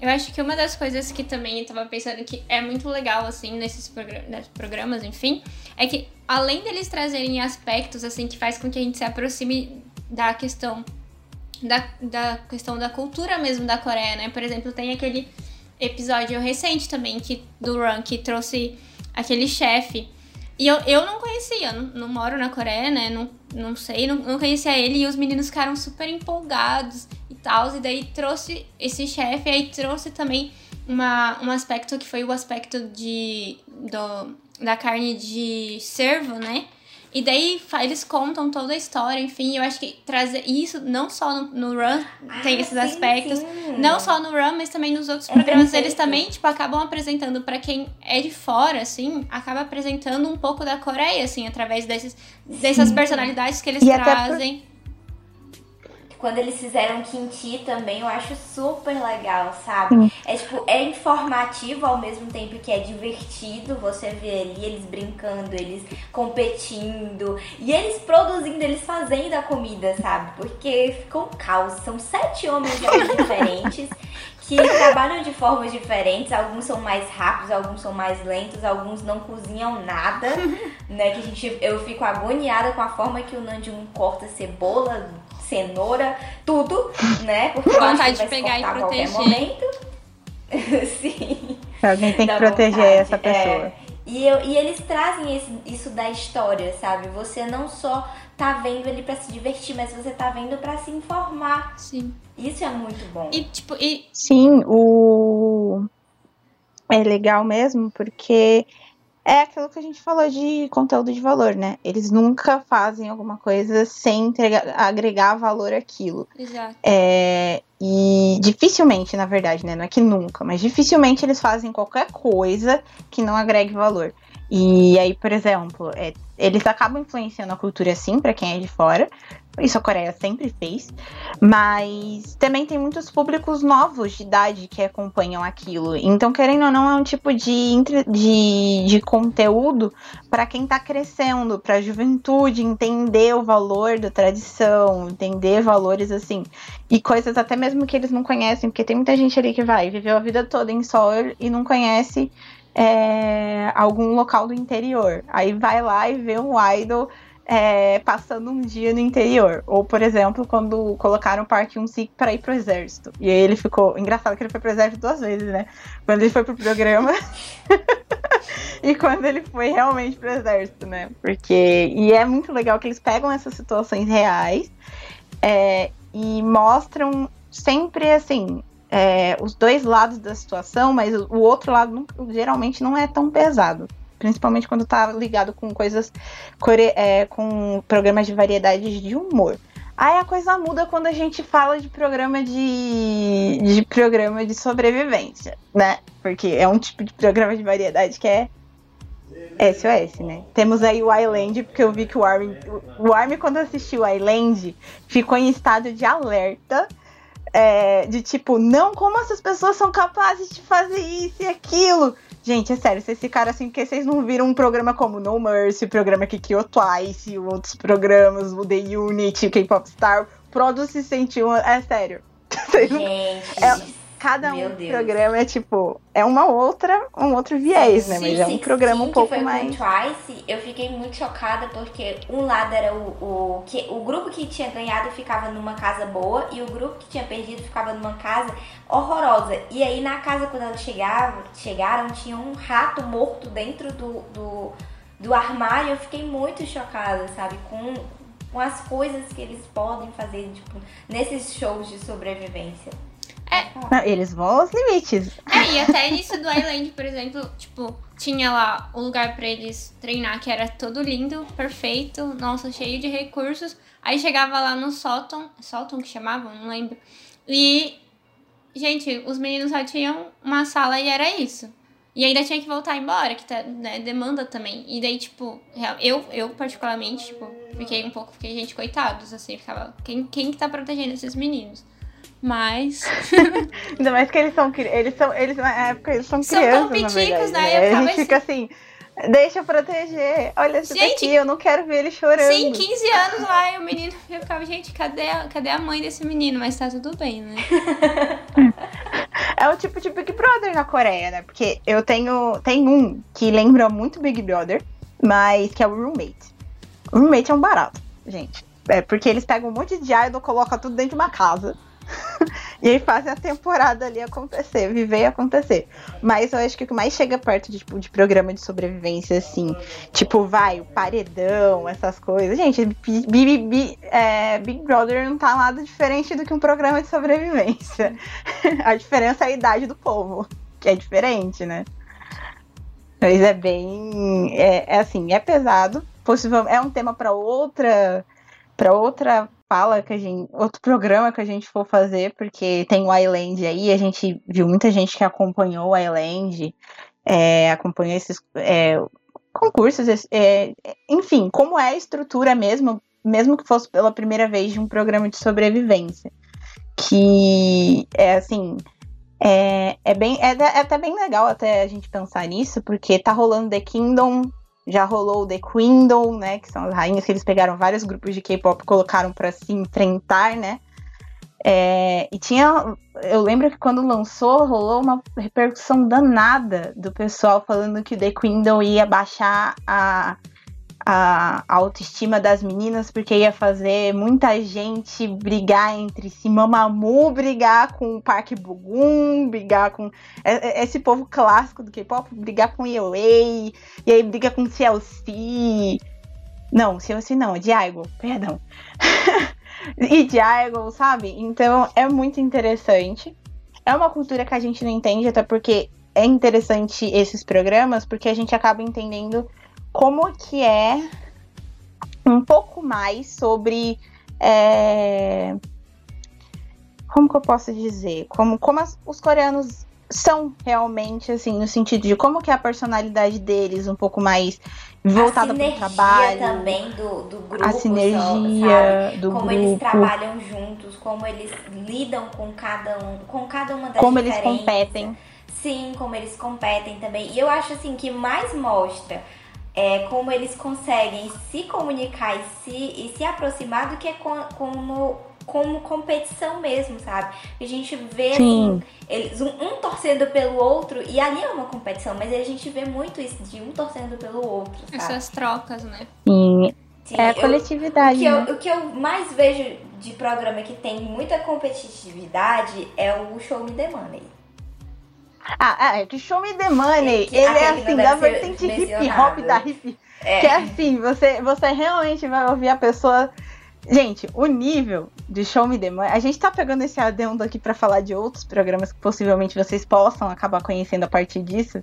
[SPEAKER 4] Eu acho que uma das coisas que também eu tava pensando que é muito legal, assim, nesses programas, enfim, é que além deles trazerem aspectos, assim, que faz com que a gente se aproxime da questão da, da questão da cultura mesmo da Coreia, né? Por exemplo, tem aquele episódio recente também que, do Run que trouxe aquele chefe e eu, eu não conhecia, não, não moro na Coreia, né? Não, não sei, não, não conhecia ele. E os meninos ficaram super empolgados tal. E daí trouxe esse chefe, aí trouxe também uma, um aspecto que foi o aspecto de, do, da carne de cervo, né? E daí eles contam toda a história, enfim, eu acho que trazer isso não só no, no Run ah, tem esses sim, aspectos, sim. não só no Run, mas também nos outros é programas, eles também, tipo, acabam apresentando para quem é de fora, assim, acaba apresentando um pouco da Coreia, assim, através desses, dessas personalidades que eles e trazem
[SPEAKER 2] quando eles fizeram Kimchi também, eu acho super legal, sabe? Sim. É tipo, é informativo ao mesmo tempo que é divertido você ver ali eles brincando, eles competindo e eles produzindo, eles fazendo a comida, sabe? Porque ficou um caos. São sete homens diferentes <laughs> que trabalham de formas diferentes. Alguns são mais rápidos, alguns são mais lentos, alguns não cozinham nada, <laughs> né? Que a gente, eu fico agoniada com a forma que o Nandium corta cebola, cenoura, tudo, né? Porque
[SPEAKER 4] vontade de pegar e proteger. momento. <laughs>
[SPEAKER 2] Sim.
[SPEAKER 1] Alguém tem que proteger vontade. essa pessoa. É.
[SPEAKER 2] E, eu, e eles trazem esse, isso da história, sabe? Você não só tá vendo ele para se divertir, mas você tá vendo para se informar.
[SPEAKER 4] Sim.
[SPEAKER 2] Isso é muito bom.
[SPEAKER 4] E tipo, e
[SPEAKER 1] Sim, o é legal mesmo porque é aquilo que a gente falou de conteúdo de valor, né? Eles nunca fazem alguma coisa sem entregar, agregar valor àquilo.
[SPEAKER 4] Exato.
[SPEAKER 1] É, e dificilmente, na verdade, né? Não é que nunca, mas dificilmente eles fazem qualquer coisa que não agregue valor. E aí, por exemplo, é, eles acabam influenciando a cultura sim, para quem é de fora. Isso a Coreia sempre fez. Mas também tem muitos públicos novos de idade que acompanham aquilo. Então, querendo ou não, é um tipo de, de, de conteúdo para quem está crescendo, para a juventude entender o valor da tradição, entender valores assim. E coisas até mesmo que eles não conhecem, porque tem muita gente ali que vai, viveu a vida toda em Seoul e não conhece é, algum local do interior. Aí vai lá e vê um idol é, passando um dia no interior. Ou, por exemplo, quando colocaram o Park um sik para ir pro exército. E aí ele ficou. Engraçado que ele foi pro exército duas vezes, né? Quando ele foi pro programa. <laughs> e quando ele foi realmente pro exército, né? Porque. E é muito legal que eles pegam essas situações reais é, e mostram sempre assim é, os dois lados da situação, mas o outro lado geralmente não é tão pesado. Principalmente quando tá ligado com coisas é, com programas de variedades de humor. Aí a coisa muda quando a gente fala de programa de, de programa de sobrevivência, né? Porque é um tipo de programa de variedade que é SOS, né? Temos aí o Island, porque eu vi que o Armin, o Armin quando assistiu o Island, ficou em estado de alerta é, de tipo, não, como essas pessoas são capazes de fazer isso e aquilo? Gente, é sério, vocês ficaram assim porque vocês não viram um programa como No Mercy, o programa que criou Twice, outros programas, o The Unity, K-Pop Star. Produce se sentiu. É sério. <laughs>
[SPEAKER 2] Gente.
[SPEAKER 1] É, cada um programa é tipo, é uma outra, um outro viés, né? Mas é um programa um pouco
[SPEAKER 2] foi
[SPEAKER 1] mais.
[SPEAKER 2] Twice, eu fiquei muito chocada porque um lado era o, o, que, o grupo que tinha ganhado ficava numa casa boa e o grupo que tinha perdido ficava numa casa horrorosa. E aí na casa, quando elas chegavam, chegaram, tinha um rato morto dentro do, do, do armário. Eu fiquei muito chocada, sabe? Com, com as coisas que eles podem fazer, tipo, nesses shows de sobrevivência.
[SPEAKER 1] É. Eles vão aos limites.
[SPEAKER 4] É, e até isso do Island, por exemplo, tipo, tinha lá o um lugar para eles treinar que era todo lindo, perfeito, nossa, cheio de recursos. Aí chegava lá no sótão, sótão que chamavam, não lembro. E, gente, os meninos só tinham uma sala e era isso. E ainda tinha que voltar embora, que tá, né, demanda também. E daí, tipo, eu, eu particularmente, tipo, fiquei um pouco, fiquei, gente, coitados, assim, ficava, quem, quem que tá protegendo esses meninos? Mas. <laughs>
[SPEAKER 1] Ainda mais que eles são. Eles são. Eles, na época, eles são, são crianças. São piticos, né?
[SPEAKER 4] Eu
[SPEAKER 1] a gente assim... fica assim. Deixa eu proteger. Olha esse gente, daqui, eu não quero ver ele chorando.
[SPEAKER 4] Sim, 15 anos lá e o menino. Eu ficava, gente, cadê a, cadê a mãe desse menino? Mas tá tudo bem, né? <laughs>
[SPEAKER 1] é o tipo de Big Brother na Coreia, né? Porque eu tenho. Tem um que lembra muito Big Brother, mas que é o Roommate. O Roommate é um barato, gente. É porque eles pegam um monte de idol, colocam tudo dentro de uma casa. E aí fazem a temporada ali acontecer, viver e acontecer. Mas eu acho que o que mais chega perto de, tipo, de programa de sobrevivência, assim, tipo, vai, o paredão, essas coisas. Gente, Big, Big, é, Big Brother não tá nada diferente do que um programa de sobrevivência. <laughs> a diferença é a idade do povo, que é diferente, né? Mas é bem. É, é assim, é pesado. Possivelmente é um tema para outra para outra fala que a gente, outro programa que a gente for fazer, porque tem o Island aí, a gente viu muita gente que acompanhou o Island, é, acompanhou esses é, concursos, é, enfim, como é a estrutura mesmo, mesmo que fosse pela primeira vez de um programa de sobrevivência, que é assim, é, é bem, é, é até bem legal até a gente pensar nisso, porque tá rolando The Kingdom já rolou o The Queendom, né? Que são as rainhas que eles pegaram vários grupos de K-pop e colocaram para se enfrentar, né? É, e tinha. Eu lembro que quando lançou, rolou uma repercussão danada do pessoal falando que o The Queendom ia baixar a, a, autoestima das meninas, porque ia fazer muita gente brigar entre si, Mamamoo brigar com o Park Bugum, brigar com é, é, esse povo clássico do K-pop, brigar com Yelei, e aí briga com CLC. Não, CLC não, Diago, perdão. <laughs> e Diago, sabe? Então é muito interessante. É uma cultura que a gente não entende, até porque é interessante esses programas, porque a gente acaba entendendo como que é um pouco mais sobre é, como que eu posso dizer? Como como as, os coreanos são realmente assim no sentido de como que é a personalidade deles um pouco mais voltada para o trabalho
[SPEAKER 2] também do, do grupo
[SPEAKER 1] a sinergia do
[SPEAKER 2] como
[SPEAKER 1] grupo.
[SPEAKER 2] eles trabalham juntos como eles lidam com cada um com cada uma das
[SPEAKER 1] como eles competem.
[SPEAKER 2] Sim como eles competem também. E eu acho assim que mais mostra é, como eles conseguem se comunicar e se, e se aproximar do que é como, como competição mesmo, sabe? A gente vê assim, eles, um, um, torcendo pelo outro, e ali é uma competição, mas a gente vê muito isso de um torcendo pelo outro, sabe?
[SPEAKER 4] Essas trocas, né?
[SPEAKER 1] Sim. Sim, é a coletividade.
[SPEAKER 2] Eu,
[SPEAKER 1] o,
[SPEAKER 2] que né? eu, o que eu mais vejo de programa que tem muita competitividade é o Show Me The Money.
[SPEAKER 1] Ah, ah, é que Show Me The Money, que, ele é assim, da vertente hip hop da hip. É. Que é assim, você, você realmente vai ouvir a pessoa. Gente, o nível de Show Me The Money. A gente tá pegando esse adendo aqui para falar de outros programas que possivelmente vocês possam acabar conhecendo a partir disso.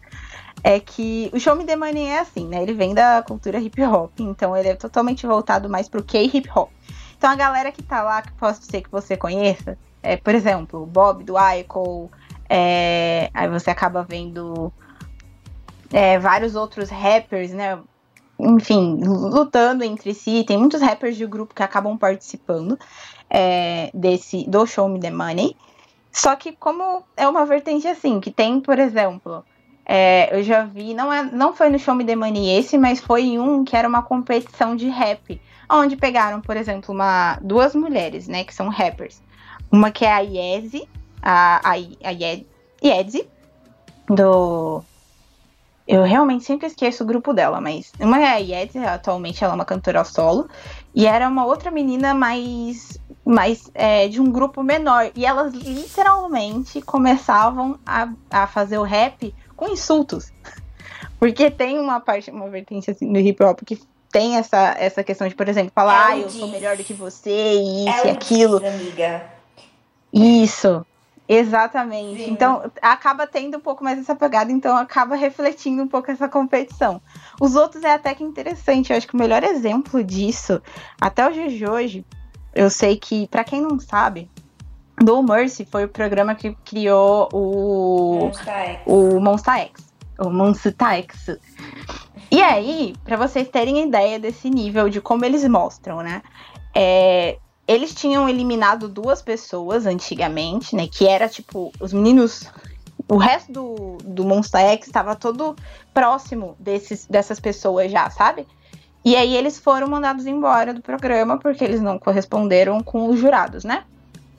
[SPEAKER 1] É que o Show Me The Money é assim, né? Ele vem da cultura hip hop, então ele é totalmente voltado mais pro K-hip hop. Então a galera que tá lá, que posso ser que você conheça, é, por exemplo, o Bob do Icon, é, aí você acaba vendo é, vários outros rappers, né? Enfim, lutando entre si. Tem muitos rappers de grupo que acabam participando é, desse do Show Me the Money. Só que como é uma vertente assim, que tem, por exemplo, É, eu já vi, não, é, não foi no Show Me The Money esse, mas foi em um que era uma competição de rap. Onde pegaram, por exemplo, uma, duas mulheres, né, que são rappers. Uma que é a Yezi, a, a, a Yezi, do... Eu realmente sempre esqueço o grupo dela, mas uma é a Yezi, atualmente ela é uma cantora solo, e era uma outra menina mais mas é, de um grupo menor. E elas literalmente começavam a, a fazer o rap com insultos. <laughs> Porque tem uma parte, uma vertente assim, no hip hop que tem essa, essa questão de, por exemplo, falar, ah, eu diz. sou melhor do que você, e isso e aquilo.
[SPEAKER 2] Diz, amiga.
[SPEAKER 1] Isso. Exatamente. Sim. Então, acaba tendo um pouco mais essa pegada, então acaba refletindo um pouco essa competição. Os outros é até que interessante. Eu acho que o melhor exemplo disso, até os dias de hoje, eu sei que, para quem não sabe, do Mercy foi o programa que criou o Monster X. O Monster X. O Monster X. E aí, para vocês terem ideia desse nível de como eles mostram, né? É, eles tinham eliminado duas pessoas antigamente, né? Que era tipo, os meninos. O resto do, do Monster X estava todo próximo desses, dessas pessoas já, sabe? E aí eles foram mandados embora do programa porque eles não corresponderam com os jurados, né?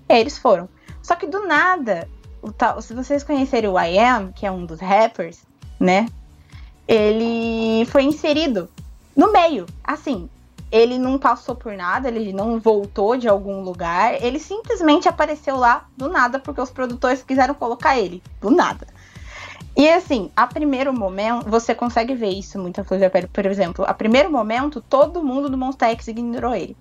[SPEAKER 1] E aí eles foram. Só que do nada, tal, se vocês conhecerem o I Am, que é um dos rappers, né? Ele foi inserido no meio. Assim, ele não passou por nada, ele não voltou de algum lugar, ele simplesmente apareceu lá do nada porque os produtores quiseram colocar ele, do nada. E assim, a primeiro momento, você consegue ver isso muita coisa, por exemplo, a primeiro momento, todo mundo do Monster X ignorou ele.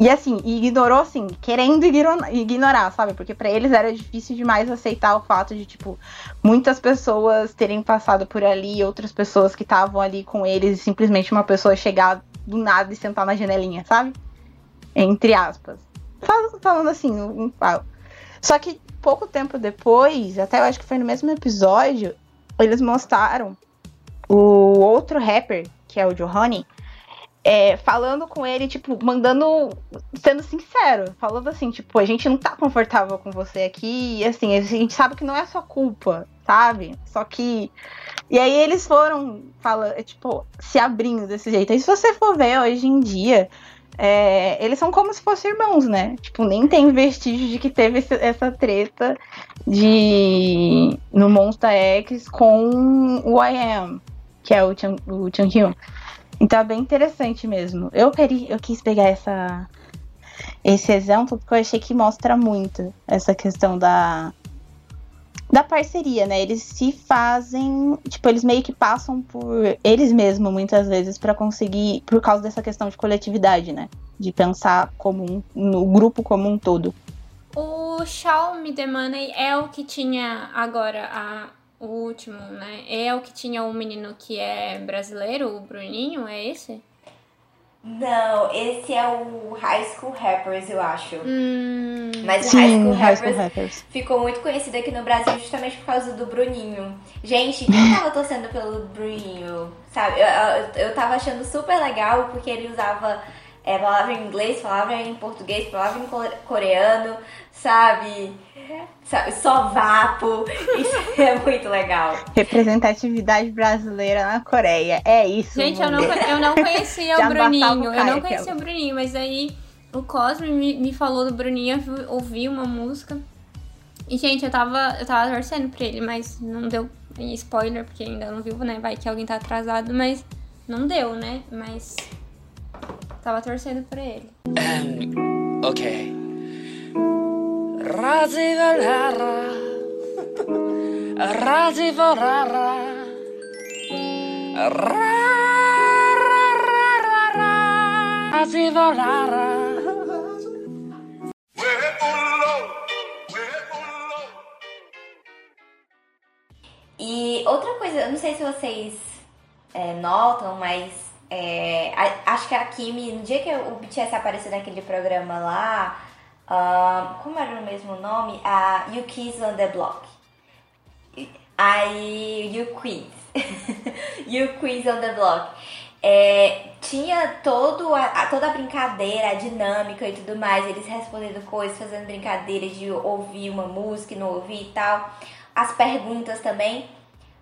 [SPEAKER 1] E assim, ignorou assim, querendo ignorar, sabe? Porque para eles era difícil demais aceitar o fato de, tipo, muitas pessoas terem passado por ali, outras pessoas que estavam ali com eles, e simplesmente uma pessoa chegar do nada e sentar na janelinha, sabe? Entre aspas. Falando assim, um pau. Só que pouco tempo depois, até eu acho que foi no mesmo episódio, eles mostraram o outro rapper, que é o Johanny, é, falando com ele, tipo, mandando, sendo sincero, falando assim, tipo, a gente não tá confortável com você aqui, e assim, a gente sabe que não é sua culpa, sabe? Só que. E aí eles foram falando, tipo, se abrindo desse jeito. E se você for ver hoje em dia, é, eles são como se fossem irmãos, né? Tipo, nem tem vestígio de que teve esse, essa treta de no Monster X com o I Am, que é o Chan, o Chan Hyun. Então é bem interessante mesmo. Eu, queria, eu quis pegar essa, esse exemplo porque eu achei que mostra muito essa questão da, da parceria, né? Eles se fazem, tipo, eles meio que passam por eles mesmos muitas vezes para conseguir, por causa dessa questão de coletividade, né? De pensar como um, no grupo como um todo.
[SPEAKER 4] O Xiaomi The Money é o que tinha agora a, o último, né? É o que tinha o um menino que é brasileiro, o Bruninho, é esse?
[SPEAKER 2] Não, esse é o High School Rappers, eu acho.
[SPEAKER 4] Hum,
[SPEAKER 2] Mas o High, School, High School Rappers ficou muito conhecido aqui no Brasil justamente por causa do Bruninho. Gente, quem <laughs> tava torcendo pelo Bruninho? Sabe, eu, eu, eu tava achando super legal porque ele usava é, palavra em inglês, palavra em português, palavra em coreano, sabe? Sabe? Só vapo. <laughs> Isso é muito legal.
[SPEAKER 1] Representatividade brasileira na Coreia. É isso.
[SPEAKER 4] Gente, eu não, eu não conhecia <laughs> o Bruninho. eu não conhecia o Bruninho, mas aí o Cosme me, me falou do Bruninho, eu ouvi uma música. E, gente, eu tava, eu tava torcendo pra ele, mas não deu spoiler, porque ainda não viu, né? Vai que alguém tá atrasado, mas não deu, né? Mas Tava torcendo por ele. Um, ok. Razivalara. Razivalara.
[SPEAKER 2] Razivalara. E outra coisa, eu não sei se vocês é, notam, mas é, acho que a Kimi, no dia que o BTS apareceu naquele programa lá, uh, como era o mesmo nome? A You Kiss on the Block. Aí, You Quiz. <laughs> you Quiz on the Block. É, tinha todo a, toda a brincadeira, a dinâmica e tudo mais, eles respondendo coisas, fazendo brincadeira de ouvir uma música e não ouvir e tal. As perguntas também.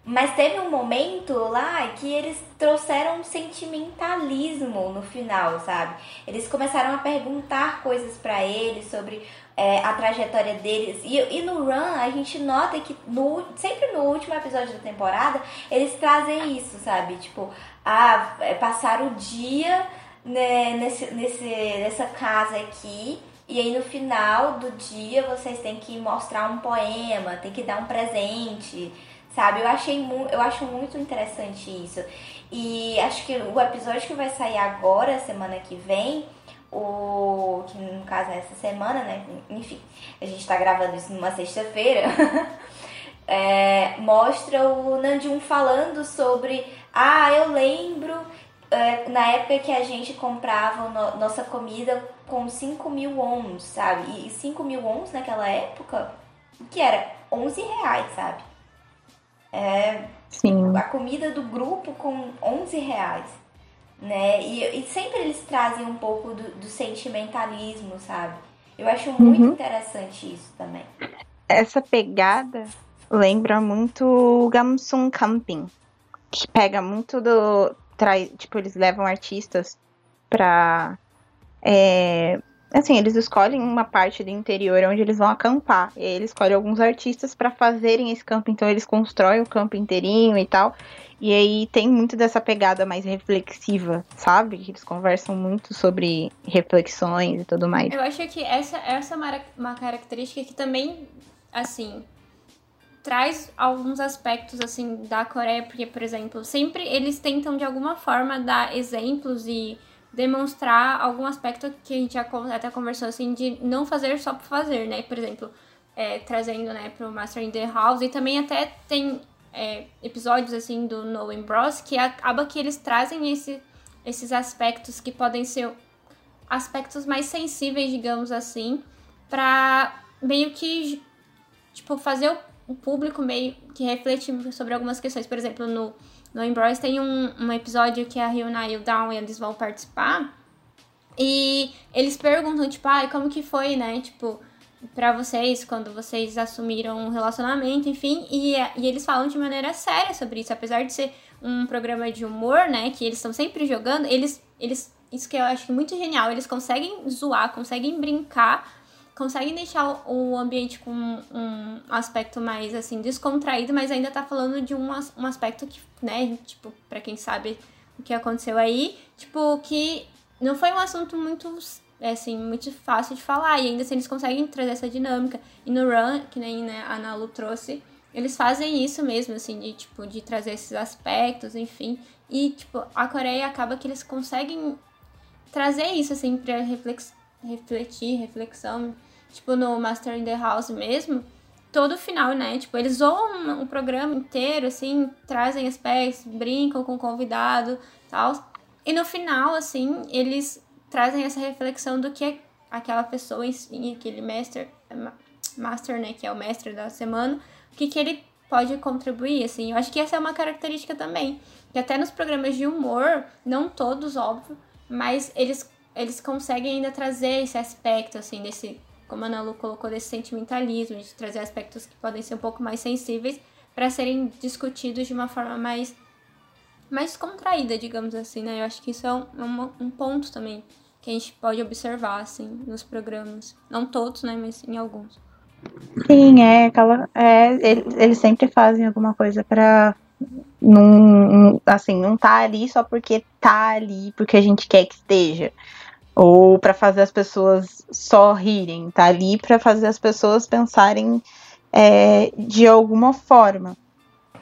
[SPEAKER 2] Mas teve um momento lá que eles trouxeram um sentimentalismo no final, sabe? Eles começaram a perguntar coisas para ele sobre é, a trajetória deles. E, e, no Run, a gente nota que no, sempre no último episódio da temporada, eles trazem isso, sabe? Tipo, ah, é, passar o dia né, nesse, nesse, nessa casa aqui. E aí no final do dia vocês têm que mostrar um poema, tem que dar um presente, sabe? Eu achei eu acho muito interessante isso. E acho que o episódio que vai sair agora, semana que vem, o que no caso é essa semana, né? Enfim, a gente tá gravando isso numa sexta-feira. <laughs> é, mostra o Nandjum falando sobre ah, eu lembro é, na época que a gente comprava no, nossa comida com 5 mil ons, sabe? E 5 mil ons naquela época, que era 11 reais, sabe? É,
[SPEAKER 1] Sim.
[SPEAKER 2] A comida do grupo com 11 reais né? E, e sempre eles trazem um pouco do, do sentimentalismo, sabe? Eu acho muito uhum. interessante isso também.
[SPEAKER 1] Essa pegada lembra muito o Gamsung Camping, que pega muito do. Trai, tipo, eles levam artistas pra. É, assim, eles escolhem uma parte do interior onde eles vão acampar. E eles escolhem alguns artistas para fazerem esse campo. Então eles constroem o campo inteirinho e tal. E aí tem muito dessa pegada mais reflexiva, sabe? Eles conversam muito sobre reflexões e tudo mais.
[SPEAKER 4] Eu acho que essa, essa é uma característica que também, assim, traz alguns aspectos, assim, da Coreia, porque, por exemplo, sempre eles tentam, de alguma forma, dar exemplos e demonstrar algum aspecto que a gente já até conversou, assim, de não fazer só por fazer, né? Por exemplo, é, trazendo, né, pro Master in the House, e também até tem é, episódios assim do Nolan Bros que acaba que eles trazem esse, esses aspectos que podem ser aspectos mais sensíveis, digamos assim, para meio que tipo fazer o público meio que refletir sobre algumas questões. Por exemplo, no no Bros tem um, um episódio que a Ryuna e o Down eles vão participar. E eles perguntam tipo, ah, como que foi, né? Tipo, para vocês quando vocês assumiram um relacionamento, enfim, e, e eles falam de maneira séria sobre isso, apesar de ser um programa de humor, né, que eles estão sempre jogando, eles, eles, isso que eu acho muito genial, eles conseguem zoar, conseguem brincar, conseguem deixar o ambiente com um aspecto mais, assim, descontraído, mas ainda tá falando de um, um aspecto que, né, tipo, para quem sabe o que aconteceu aí, tipo, que não foi um assunto muito é assim, muito fácil de falar. E ainda assim eles conseguem trazer essa dinâmica. E no Run, que nem né, a Ana Lu trouxe, eles fazem isso mesmo, assim, de tipo, de trazer esses aspectos, enfim. E, tipo, a Coreia acaba que eles conseguem trazer isso, assim, pra reflex refletir, reflexão. Tipo, no Master in the House mesmo, todo final, né? Tipo, eles zoam o programa inteiro, assim, trazem aspectos, brincam com o convidado tal. E no final, assim, eles trazem essa reflexão do que aquela pessoa em aquele master, master, né, que é o mestre da semana, o que, que ele pode contribuir, assim. Eu acho que essa é uma característica também, que até nos programas de humor, não todos, óbvio, mas eles, eles conseguem ainda trazer esse aspecto, assim, desse, como a Ana Lu colocou, desse sentimentalismo, de trazer aspectos que podem ser um pouco mais sensíveis para serem discutidos de uma forma mais mais contraída, digamos assim, né? Eu acho que isso é um, é um ponto também que a gente pode observar, assim, nos programas. Não todos, né? Mas em alguns.
[SPEAKER 1] Sim, é aquela. É, eles, sempre fazem alguma coisa para não, assim, não tá ali só porque tá ali, porque a gente quer que esteja. Ou para fazer as pessoas só rirem, tá ali para fazer as pessoas pensarem é, de alguma forma.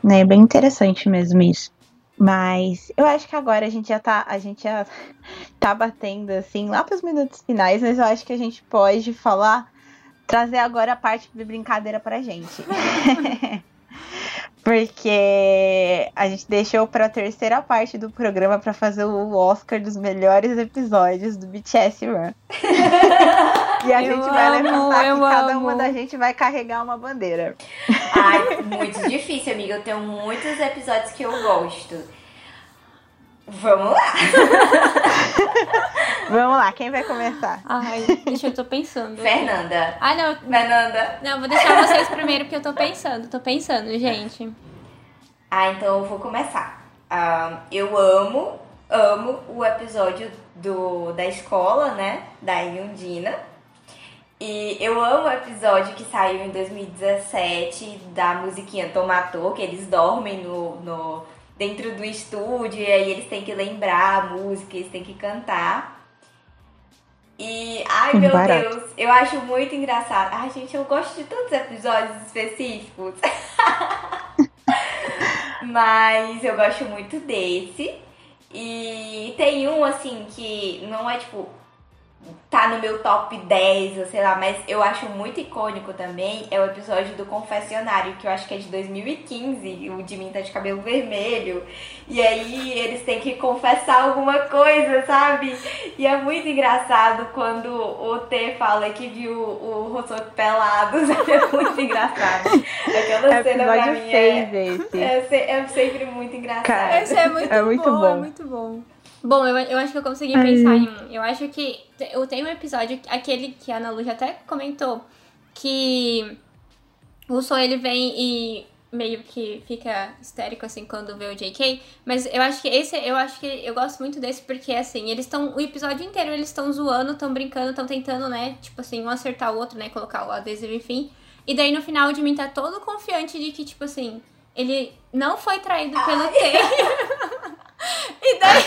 [SPEAKER 1] Né? É bem interessante mesmo isso. Mas eu acho que agora a gente já tá, a gente já <laughs> tá batendo assim lá para os minutos finais, mas eu acho que a gente pode falar, trazer agora a parte de brincadeira pra gente. <laughs> Porque a gente deixou para a terceira parte do programa para fazer o Oscar dos melhores episódios do BTS Run. e a <laughs> eu gente vai amo, levantar que cada amo. uma da gente vai carregar uma bandeira.
[SPEAKER 2] Ai, muito difícil, amiga. Eu tenho muitos episódios que eu gosto. Vamos lá! <laughs>
[SPEAKER 1] Vamos lá, quem vai começar?
[SPEAKER 4] Ai, deixa eu tô pensando.
[SPEAKER 2] Fernanda.
[SPEAKER 4] Ah, não.
[SPEAKER 2] Fernanda.
[SPEAKER 4] Não, vou deixar vocês primeiro porque eu tô pensando. Tô pensando, gente.
[SPEAKER 2] Ah, então eu vou começar. Uh, eu amo, amo o episódio do, da escola, né? Da Yundina. E eu amo o episódio que saiu em 2017 da musiquinha Tomatou, que eles dormem no, no, dentro do estúdio e aí eles têm que lembrar a música, eles têm que cantar. E, ai meu Barato. Deus, eu acho muito engraçado. Ai, gente, eu gosto de tantos episódios específicos. <laughs> Mas eu gosto muito desse. E tem um, assim, que não é tipo tá no meu top 10, ou sei lá, mas eu acho muito icônico também é o episódio do confessionário, que eu acho que é de 2015, o de mim tá de cabelo vermelho, e aí eles têm que confessar alguma coisa, sabe? E é muito engraçado quando o T fala que viu o Rossok pelado, <laughs> é muito engraçado. Aquela é cena pra mim é, é, é, sempre muito engraçado. Cara,
[SPEAKER 4] esse é muito, é muito bom, bom, é muito bom. Bom, eu, eu acho que eu consegui pensar em um. Eu acho que eu tenho um episódio, aquele que a Ana Lu já até comentou, que o Sol ele vem e meio que fica histérico assim quando vê o JK, mas eu acho que esse eu acho que eu gosto muito desse porque assim, eles estão o episódio inteiro eles estão zoando, estão brincando, estão tentando, né, tipo assim, um acertar o outro, né, colocar o adesivo enfim. E daí no final o Jimin tá todo confiante de que tipo assim, ele não foi traído pelo T. <laughs> E daí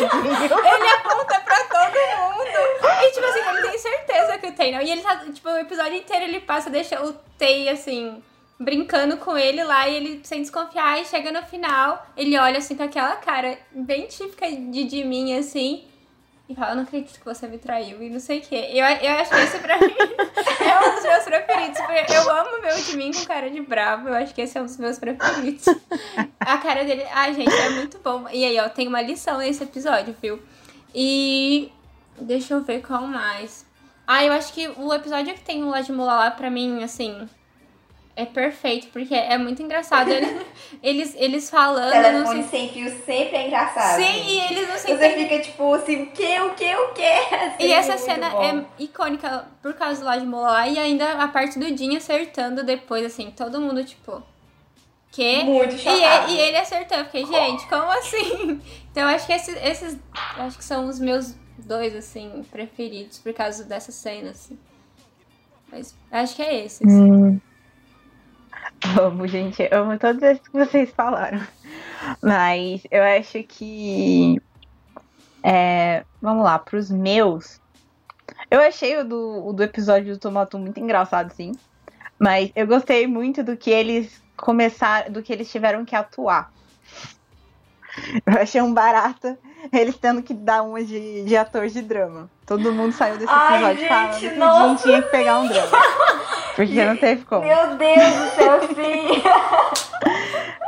[SPEAKER 4] ele aponta pra todo mundo. E tipo assim, ele tem certeza que o Tay não. E ele tá, tipo, o episódio inteiro ele passa, deixa o Tay assim, brincando com ele lá e ele sem desconfiar. E chega no final, ele olha assim com aquela cara bem típica de, de mim, assim e fala, eu não acredito que você me traiu e não sei o quê. Eu, eu acho que esse pra <laughs> mim é um dos meus preferidos. Eu amo ver o mim com cara de bravo. Eu acho que esse é um dos meus preferidos. A cara dele, ai, gente, é muito bom. E aí, ó, tem uma lição nesse episódio, viu? E deixa eu ver qual mais. Ah, eu acho que o episódio que tem o Lajimula lá, pra mim, assim, é perfeito, porque é muito engraçado. Eles, <laughs> eles, eles falando.
[SPEAKER 2] Telefone sem fio sempre é engraçado.
[SPEAKER 4] Sim, e eles não
[SPEAKER 2] sei. Você fica tipo assim, o que, o que, o que? Assim,
[SPEAKER 4] e essa cena bom. é icônica por causa do Lodge Mola e ainda a parte do Jin acertando depois, assim, todo mundo, tipo. Que?
[SPEAKER 2] Muito chocado.
[SPEAKER 4] E, e ele acertou. Eu fiquei, gente, como assim? <laughs> Então acho que esses, esses acho que são os meus dois, assim, preferidos por causa dessa cena, assim. Mas acho que é esse. Assim. Hum.
[SPEAKER 1] Amo, gente. Amo todos esses que vocês falaram. Mas eu acho que. É, vamos lá, pros meus. Eu achei o do, o do episódio do Tomato muito engraçado, sim. Mas eu gostei muito do que eles começaram, do que eles tiveram que atuar. Eu achei um barato eles tendo que dar uma de, de ator de drama. Todo mundo saiu desse episódio Ai, gente, falando que a gente tinha que pegar um drama. Porque não teve como.
[SPEAKER 2] Meu Deus do céu, sim! <laughs>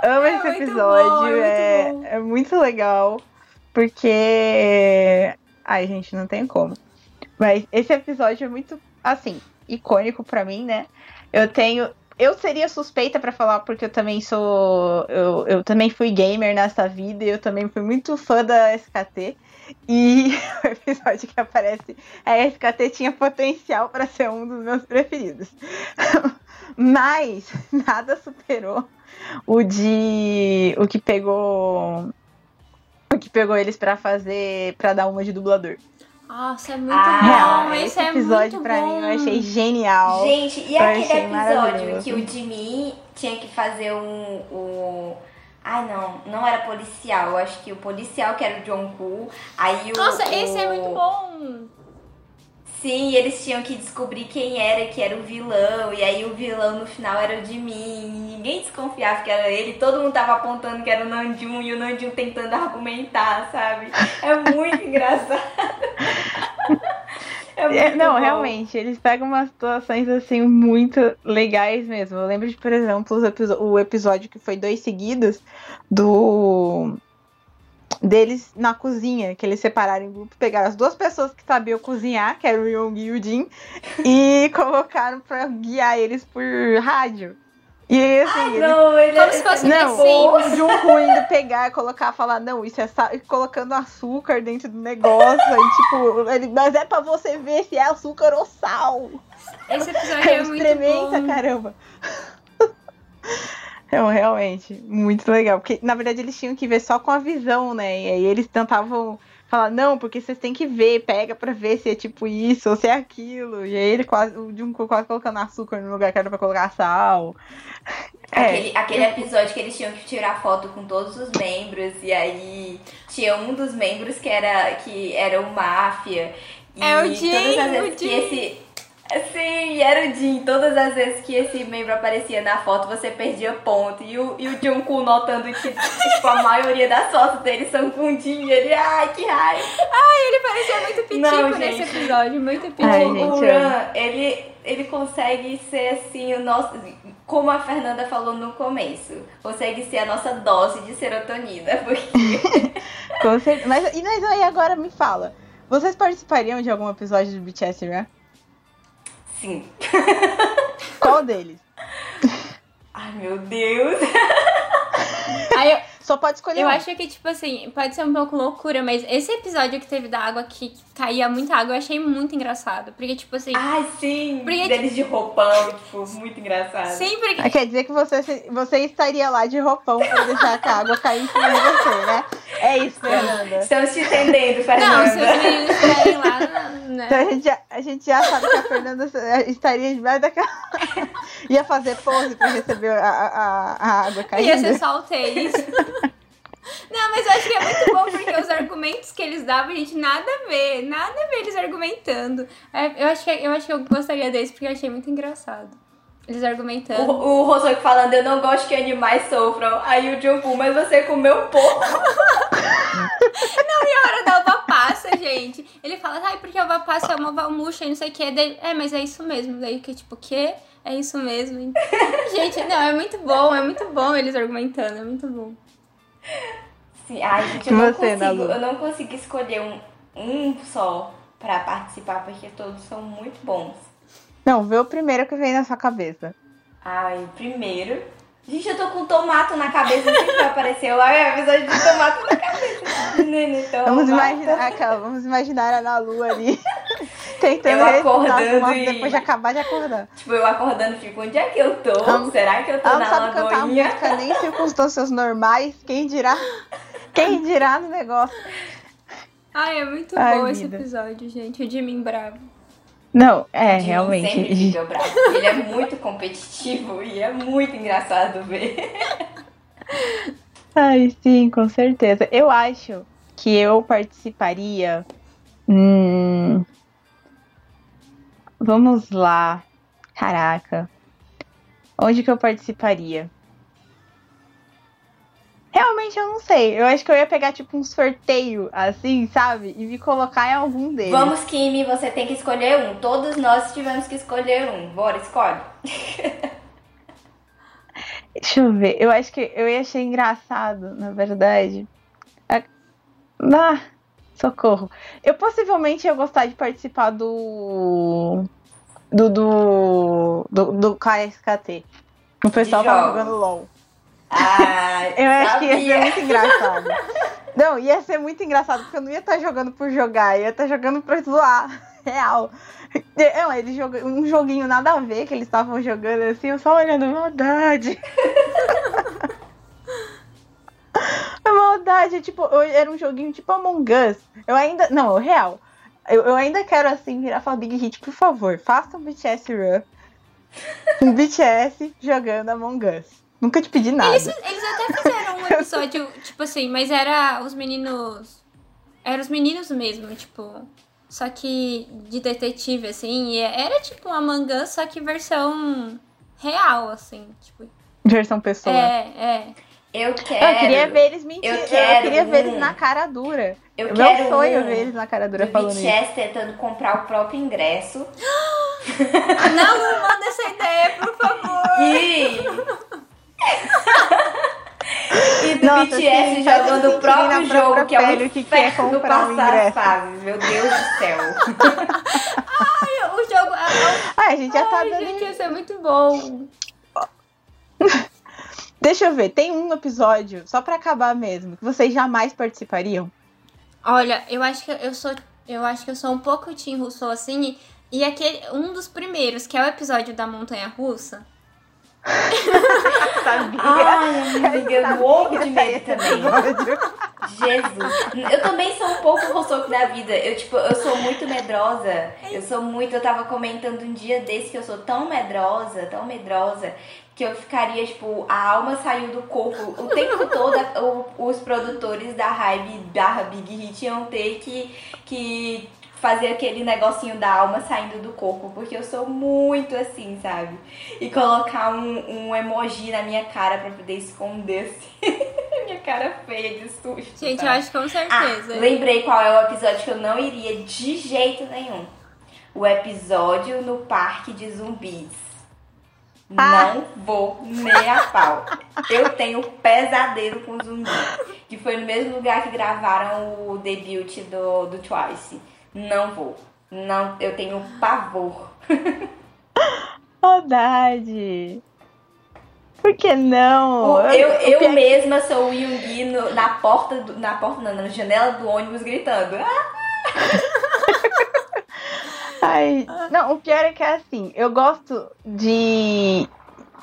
[SPEAKER 1] Amo é esse episódio, bom, é, é, muito é muito legal. Porque. Ai, gente, não tem como. Mas esse episódio é muito, assim, icônico para mim, né? Eu tenho. Eu seria suspeita para falar porque eu também sou. Eu, eu também fui gamer nessa vida e eu também fui muito fã da SKT. E <laughs> o episódio que aparece a SKT tinha potencial para ser um dos meus preferidos. <laughs> Mas nada superou o de o que pegou o que pegou eles para fazer para dar uma de dublador.
[SPEAKER 4] Nossa, é muito ah, bom. Esse, esse
[SPEAKER 1] é episódio
[SPEAKER 4] muito
[SPEAKER 1] pra
[SPEAKER 4] bom.
[SPEAKER 1] mim eu achei genial.
[SPEAKER 2] Gente, e aquele episódio que o Jimmy tinha que fazer um, um Ai, não, não era policial. Eu acho que o policial que era o John Koo. Aí o,
[SPEAKER 4] Nossa,
[SPEAKER 2] o...
[SPEAKER 4] esse é muito bom!
[SPEAKER 2] Sim, eles tinham que descobrir quem era que era o vilão. E aí o vilão no final era o de mim. Ninguém desconfiava que era ele. Todo mundo tava apontando que era o Nandjum e o Nandjum tentando argumentar, sabe? É muito <laughs> engraçado. É, é
[SPEAKER 1] não,
[SPEAKER 2] bom.
[SPEAKER 1] realmente, eles pegam umas situações assim muito legais mesmo. Eu lembro de, por exemplo, o episódio que foi dois seguidos do deles na cozinha, que eles separaram em grupo, pegaram as duas pessoas que sabiam cozinhar, que eram o Young e o Jin, e <laughs> colocaram para guiar eles por rádio. E assim,
[SPEAKER 2] Ai, não, ele,
[SPEAKER 4] como se fosse
[SPEAKER 1] não, o Junko indo pegar, colocar, falar, não, isso é sal, colocando açúcar dentro do negócio, e tipo, ele, mas é pra você ver se é açúcar ou sal.
[SPEAKER 4] Esse episódio é, é muito
[SPEAKER 1] bom. caramba. Não, realmente, muito legal. Porque, na verdade, eles tinham que ver só com a visão, né? E aí eles tentavam falar, não, porque vocês têm que ver, pega pra ver se é tipo isso ou se é aquilo. E aí ele quase, o Junko quase colocando açúcar no lugar que era pra colocar sal. <laughs>
[SPEAKER 2] Aquele, é. aquele episódio que eles tinham que tirar foto com todos os membros, e aí tinha um dos membros que era, que era o máfia. E
[SPEAKER 4] é o Jim,
[SPEAKER 2] todas as vezes
[SPEAKER 4] o
[SPEAKER 2] que esse. Sim, era o Jim. Todas as vezes que esse membro aparecia na foto, você perdia ponto. E o, e o Junko notando que tipo, a maioria das fotos dele são com. E ele, ai, que raiva.
[SPEAKER 4] Ai, ele parecia muito pitico
[SPEAKER 2] Não,
[SPEAKER 4] nesse episódio, muito pitico.
[SPEAKER 1] Ai, gente,
[SPEAKER 2] o Ran, ele, ele consegue ser assim, o nosso. Como a Fernanda falou no começo, consegue ser a nossa dose de serotonina. <laughs> Porque
[SPEAKER 1] Com certeza. Mas, e mas aí agora me fala. Vocês participariam de algum episódio do BTS Run?
[SPEAKER 2] Sim.
[SPEAKER 1] Qual deles?
[SPEAKER 2] Ai meu Deus.
[SPEAKER 4] Aí eu,
[SPEAKER 1] Só pode escolher
[SPEAKER 4] eu
[SPEAKER 1] um.
[SPEAKER 4] acho que, tipo assim, pode ser um pouco loucura, mas esse episódio que teve da água que, que caía muita água, eu achei muito engraçado. Porque, tipo assim,
[SPEAKER 2] Ai, sim.
[SPEAKER 4] Porque-
[SPEAKER 2] Deles de roupão, tipo, muito engraçado.
[SPEAKER 4] sempre que.
[SPEAKER 1] Ah, Quer dizer que você, você estaria lá de roupão pra deixar a água cair em cima de você, né? É isso, Fernanda.
[SPEAKER 2] Estamos te entendendo,
[SPEAKER 4] Não, se
[SPEAKER 2] Fernanda.
[SPEAKER 4] os meninos estiverem lá, né?
[SPEAKER 1] Então a gente, já, a gente já sabe que a Fernanda estaria debaixo daquela. <laughs> Ia fazer pose pra receber a, a, a água
[SPEAKER 4] Ia
[SPEAKER 1] caindo.
[SPEAKER 4] ser só o Tails. Não, mas eu acho que é muito bom porque os argumentos que eles davam, gente, nada a ver. Nada a ver eles argumentando. É, Eu acho que, eu, acho que eu gostaria desse porque eu achei muito engraçado. Eles argumentando.
[SPEAKER 2] O, o falando, eu não gosto que animais sofram. Aí o Jungkook, mas você comeu pouco. <laughs>
[SPEAKER 4] E a hora da uva passa, gente. Ele fala, ai, porque a uva passa é uma uva murcha e não sei o que. Daí, é, mas é isso mesmo. Daí que tipo, o quê? É isso mesmo. <laughs> gente, não, é muito bom, é muito bom eles argumentando, é muito bom.
[SPEAKER 2] Sim, ai, gente, eu não
[SPEAKER 1] Você,
[SPEAKER 2] consigo, eu não consigo escolher um, um só pra participar, porque todos são muito bons.
[SPEAKER 1] Não, vê o primeiro que vem na sua cabeça.
[SPEAKER 2] Ai, primeiro. Gente, eu tô com tomato na cabeça, se vai aparecer lá, é episódio de tomato na cabeça. Menino, então,
[SPEAKER 1] Vamos
[SPEAKER 2] tomate.
[SPEAKER 1] imaginar, aquela, vamos imaginar a Ana Lu ali. <laughs> Tentando
[SPEAKER 2] Eu acordando e-
[SPEAKER 1] depois de acabar de acordar.
[SPEAKER 2] Tipo, eu acordando fico, onde é que eu tô? Será que eu tô
[SPEAKER 1] Ela não
[SPEAKER 2] na
[SPEAKER 1] sabe cantar
[SPEAKER 2] lagoinha?
[SPEAKER 1] música nem em circunstâncias normais. Quem dirá? Quem dirá no negócio?
[SPEAKER 4] Ai, é muito
[SPEAKER 1] Ai,
[SPEAKER 4] bom esse
[SPEAKER 1] vida.
[SPEAKER 4] episódio, gente. O Jimin bravo.
[SPEAKER 1] Não, é,
[SPEAKER 2] Jim
[SPEAKER 1] realmente.
[SPEAKER 2] Sempre. Ele é muito competitivo e é muito engraçado ver. <laughs>
[SPEAKER 1] Ai, sim, com certeza. Eu acho que eu participaria. Hum, vamos lá. Caraca. Onde que eu participaria? Realmente eu não sei. Eu acho que eu ia pegar tipo um sorteio, assim, sabe? E me colocar em algum deles.
[SPEAKER 2] Vamos, Kimi, você tem que escolher um. Todos nós tivemos que escolher um. Bora, escolhe. <laughs>
[SPEAKER 1] Deixa eu ver. Eu acho que eu ia achar engraçado, na verdade. A- Ah, socorro. Eu possivelmente ia gostar de participar do. Do. Do. Do, do KSKT. O pessoal tava jogando LOL. Eu acho que ia ser
[SPEAKER 2] sabia.
[SPEAKER 1] muito engraçado. Não, ia ser muito engraçado, porque eu não ia estar jogando por jogar, ia estar jogando pra zoar. <laughs> Real. Não, eles jogam um joguinho nada a ver que eles estavam jogando assim, eu só olhando, maldade. <laughs> maldade, tipo, eu- era um joguinho tipo Among Us. Eu ainda. Não, real. Eu, eu ainda quero assim virar falar Big Hit, por favor, faça um BTS Run. Um BTS jogando Among Us. Nunca te pedi nada.
[SPEAKER 4] Eles, eles até fizeram um <laughs> episódio, tipo assim, mas era os meninos. Era os meninos mesmo, tipo. Só que de detetive, assim. E era tipo uma mangã, só que versão real, assim. Tipo.
[SPEAKER 1] Versão pessoa.
[SPEAKER 4] É, é.
[SPEAKER 2] Eu quero.
[SPEAKER 1] Eu queria ver eles mentir.
[SPEAKER 2] eu
[SPEAKER 1] Eu,
[SPEAKER 2] quero
[SPEAKER 1] queria ver eles na cara dura.
[SPEAKER 2] Eu
[SPEAKER 1] Meu
[SPEAKER 2] quero
[SPEAKER 1] sonho
[SPEAKER 2] um
[SPEAKER 1] ver eles na cara dura
[SPEAKER 2] do
[SPEAKER 1] falando isso.
[SPEAKER 2] BTS tentando comprar o próprio ingresso. <gasps>
[SPEAKER 4] Não, não manda essa ideia, por favor. <laughs>
[SPEAKER 2] E. e do
[SPEAKER 1] Nossa,
[SPEAKER 2] BTS
[SPEAKER 1] sim,
[SPEAKER 2] jogando o próprio jogo, que é
[SPEAKER 1] o que quer
[SPEAKER 2] inferno
[SPEAKER 1] comprar
[SPEAKER 2] passar as
[SPEAKER 1] ingresso.
[SPEAKER 2] fases. Meu Deus do céu.
[SPEAKER 4] O jogo. Ah,
[SPEAKER 1] a gente já tá
[SPEAKER 4] Ai,
[SPEAKER 1] dando.
[SPEAKER 4] gente, ia ser muito bom. <laughs>
[SPEAKER 1] Deixa eu ver, tem um episódio, só pra acabar mesmo, que vocês jamais participariam.
[SPEAKER 4] Olha, eu acho que eu sou. Eu acho que eu sou um pouco Tim Russell assim. E, e aquele, um dos primeiros, que é o episódio da Montanha Russa. <laughs>
[SPEAKER 1] Sabia.
[SPEAKER 2] Ai, amiga, eu morro de medo também. Jesus. Eu também sou um pouco roçoco da vida. Eu, tipo, eu sou muito medrosa. Eu sou muito. Eu tava comentando um dia desse que eu sou tão medrosa, tão medrosa, que eu ficaria, tipo, a alma saiu do corpo. O tempo <laughs> todo, os produtores da Hype barra Big Hit iam ter que, que fazer aquele negocinho da alma saindo do corpo, porque eu sou muito assim, sabe? E colocar um, um emoji na minha cara pra poder esconder assim. <laughs> minha cara feia de susto.
[SPEAKER 4] Gente, sabe? eu acho que com certeza.
[SPEAKER 2] Ah, lembrei qual é o episódio que eu não iria de jeito nenhum. O episódio no parque de zumbis. Ah. Não vou nem a pau. Eu tenho pesadelo com zumbi. Que foi no mesmo lugar que gravaram o debut do, do Twice. Não vou. Não, eu tenho pavor. <laughs>
[SPEAKER 1] Saudade. Por que não?
[SPEAKER 2] eu, eu, eu mesma sou o Yungi na porta, do, na porta não, na janela do ônibus gritando. <laughs>
[SPEAKER 1] Ai, não, o pior é que é assim, eu gosto de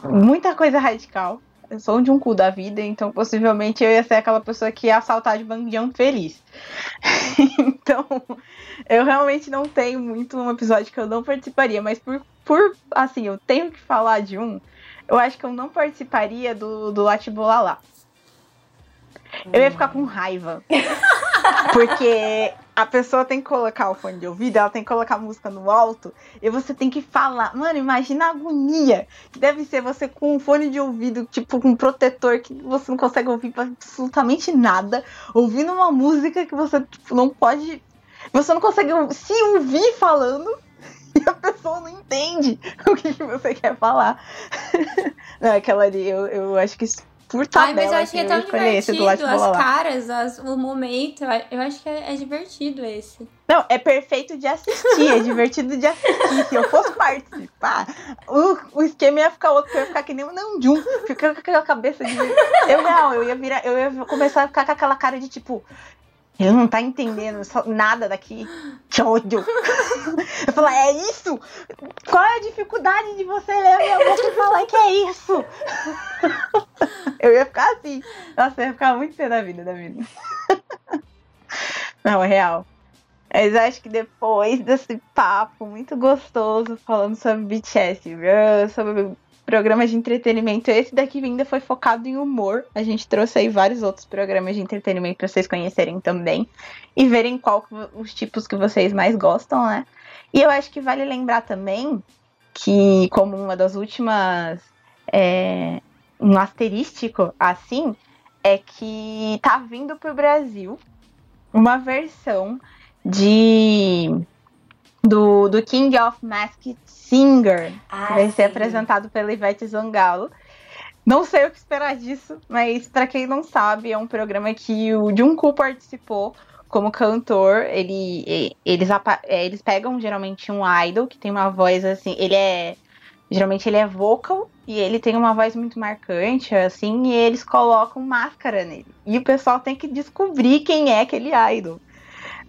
[SPEAKER 1] muita coisa radical. Eu sou de um cu da vida, então possivelmente eu ia ser aquela pessoa que ia assaltar de bandião feliz. <laughs> então, eu realmente não tenho muito um episódio que eu não participaria, mas por, por assim, eu tenho que falar de um, eu acho que eu não participaria do, do Latibolalá. Eu ia ficar com raiva. <laughs> Porque a pessoa tem que colocar o fone de ouvido, ela tem que colocar a música no alto, e você tem que falar. Mano, imagina a agonia que deve ser você com um fone de ouvido, tipo, com um protetor que você não consegue ouvir absolutamente nada, ouvindo uma música que você tipo, não pode. Você não consegue se ouvir falando <laughs> e a pessoa não entende <laughs> o que, que você quer falar. <laughs> não, aquela ali, eu, eu acho que por tabela. Ai, mas eu acho que é tão divertido,
[SPEAKER 4] as caras, as, o momento, eu acho que é, é, divertido esse.
[SPEAKER 1] Não, é perfeito de assistir, é divertido de assistir. Se eu fosse participar, o, o esquema ia ficar outro, eu ia ficar que nem um Nanjum, ficando com aquela cabeça de... Eu não, eu ia virar, eu ia começar a ficar com aquela cara de tipo, ele não tá entendendo nada daqui. Que ódio. Eu falo, é isso? Qual é a dificuldade de você ler a minha boca e falar que é isso? Eu ia ficar assim. Nossa, eu ia ficar muito pé da vida, da vida. Não, é real. Mas acho que depois desse papo muito gostoso falando sobre BTS, sobre programas de entretenimento. Esse daqui ainda foi focado em humor. A gente trouxe aí vários outros programas de entretenimento para vocês conhecerem também e verem qual os tipos que vocês mais gostam, né? E eu acho que vale lembrar também que, como uma das últimas. É, um asterístico assim, é que tá vindo pro Brasil uma versão de do, do King of Masked Singer, ah, que vai sim. ser apresentado pela Ivete Zangalo. Não sei o que esperar disso, mas para quem não sabe, é um programa que o Jungkook participou como cantor. Ele, eles, é, eles pegam geralmente um idol que tem uma voz assim, ele é geralmente ele é vocal e ele tem uma voz muito marcante, assim, e eles colocam máscara nele. E o pessoal tem que descobrir quem é aquele idol.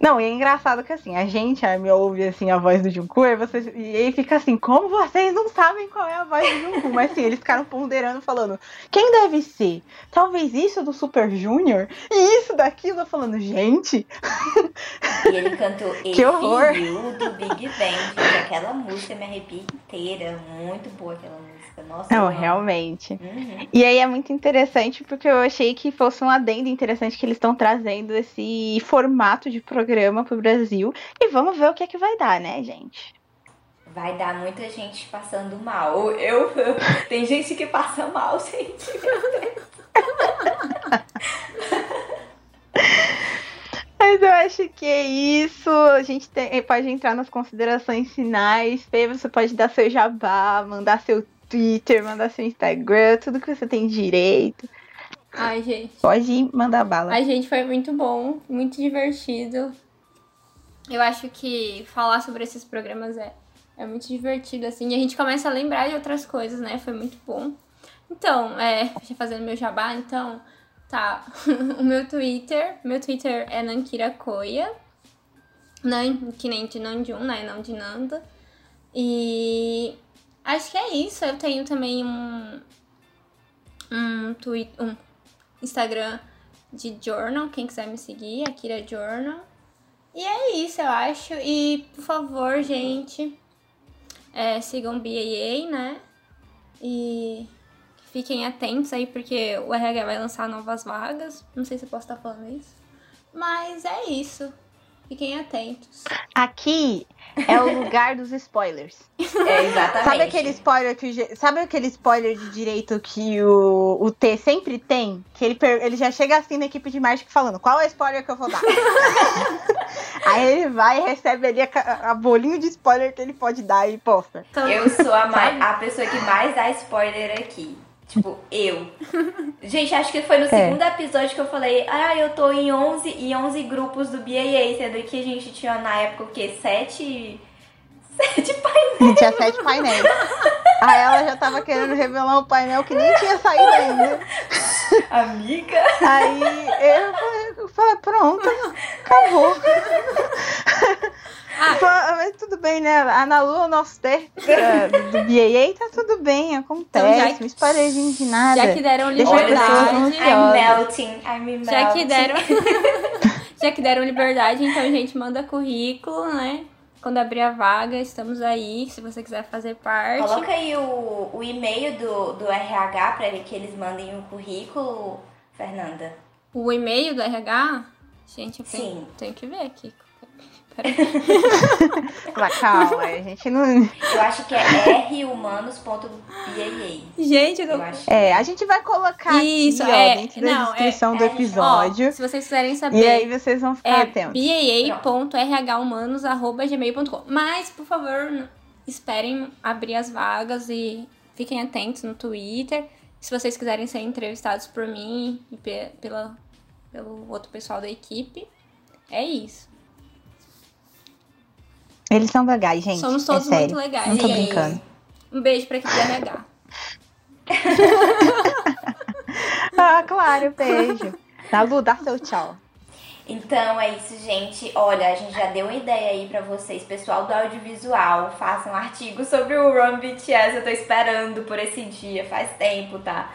[SPEAKER 1] Não, e é engraçado que assim, a gente a me ouve assim a voz do Junko e, vocês, e aí fica assim, como vocês não sabem qual é a voz do Junko? Mas assim, eles ficaram ponderando, falando, quem deve ser? Talvez isso do Super Junior? E isso daquilo, falando, gente.
[SPEAKER 2] E ele cantou <laughs> que horror. do Big Bang, aquela música me arrepia inteira, muito boa aquela música. Nossa,
[SPEAKER 1] não, realmente. Uhum. E aí é muito interessante porque eu achei que fosse um adendo interessante que eles estão trazendo esse formato de programa pro Brasil. E vamos ver o que é que vai dar, né, gente?
[SPEAKER 2] Vai dar muita gente passando mal. Eu, eu <laughs> tem gente que passa mal, <laughs> gente.
[SPEAKER 1] Mas eu acho que é isso. A gente tem, pode entrar nas considerações finais. Fê, você pode dar seu jabá, mandar seu Twitter, mandar seu Instagram, tudo que você tem direito.
[SPEAKER 4] Ai, gente.
[SPEAKER 1] Pode mandar bala.
[SPEAKER 4] Ai, gente, foi muito bom, muito divertido. Eu acho que falar sobre esses programas é, é muito divertido, assim. E a gente começa a lembrar de outras coisas, né? Foi muito bom. Então, é, já fazendo meu jabá, então, tá. <laughs> o meu Twitter, meu Twitter é Nankira Koya. Nan, que nem de Nanjum, né? Não de Nanda. E Acho que é isso. Eu tenho também um, um tweet, um Instagram de journal, quem quiser me seguir, Akira Journal. E é isso, eu acho. E, por favor, gente, é, sigam BAA, né? E fiquem atentos aí, porque o RH vai lançar novas vagas. Não sei se eu posso estar falando isso. Mas é isso. Fiquem atentos.
[SPEAKER 1] Aqui é o lugar dos spoilers. <laughs>
[SPEAKER 2] É, exatamente.
[SPEAKER 1] Sabe aquele spoiler que sabe aquele spoiler de direito que o, o T sempre tem? Que ele, ele já chega assim na equipe de marketing falando qual é o spoiler que eu vou dar. <laughs> Aí ele vai e recebe ali a, a, bolinho de spoiler que ele pode dar e posta.
[SPEAKER 2] Eu sou a, mais, a pessoa que mais dá spoiler aqui. Tipo, eu. <laughs> Gente, acho que foi no é. segundo episódio que eu falei, ah, eu tô em 11, em 11 grupos do BAA, sendo que a gente tinha na época o quê? Sete... Sete painéis.
[SPEAKER 1] Tinha sete painéis. Aí ela já tava querendo revelar um painel que nem tinha saído ainda.
[SPEAKER 2] Amiga.
[SPEAKER 1] Aí eu falei, pronto, acabou. <laughs> Ah. Mas tudo bem, né? A Nalu é o nosso terço do BAA, tá tudo bem, acontece. Então, já que, de nada.
[SPEAKER 4] Já que deram liberdade.
[SPEAKER 2] I'm melting, I'm melting.
[SPEAKER 4] Já que deram. <laughs> <laughs> já que deram liberdade, então, gente, manda currículo, né? Quando abrir a vaga, estamos aí, se você quiser fazer parte.
[SPEAKER 2] Coloca aí o, o e-mail do, do RH para que eles mandem o um currículo, Fernanda.
[SPEAKER 4] O e-mail do RH? Gente, eu tenho, tenho que ver aqui. <laughs>
[SPEAKER 1] Mas calma, a gente não.
[SPEAKER 2] Eu acho que é rhumanos.baa.
[SPEAKER 4] Gente, eu.
[SPEAKER 2] Eu
[SPEAKER 1] é, a gente vai colocar
[SPEAKER 4] Isso,
[SPEAKER 1] aqui,
[SPEAKER 4] é,
[SPEAKER 1] ó, dentro não, da descrição é, do episódio.
[SPEAKER 4] Ó, se vocês quiserem saber.
[SPEAKER 1] E aí vocês vão ficar
[SPEAKER 4] é
[SPEAKER 1] atentos.
[SPEAKER 4] baa.rhumanos.gmail.com. Mas, por favor, esperem abrir as vagas e fiquem atentos no Twitter. Se vocês quiserem ser entrevistados por mim e pela, pelo outro pessoal da equipe, é isso.
[SPEAKER 1] Eles são legais, gente.
[SPEAKER 4] Somos todos
[SPEAKER 1] é
[SPEAKER 4] muito legais.
[SPEAKER 1] Não tô brincando.
[SPEAKER 4] Um beijo pra equipe do RH.
[SPEAKER 1] ah, claro, beijo. Nalu, dá seu tchau.
[SPEAKER 2] Então é isso, gente. Olha, a gente já deu uma ideia aí para vocês, pessoal do audiovisual. Façam um artigo sobre o Run BTS. Eu tô esperando por esse dia, faz tempo, tá?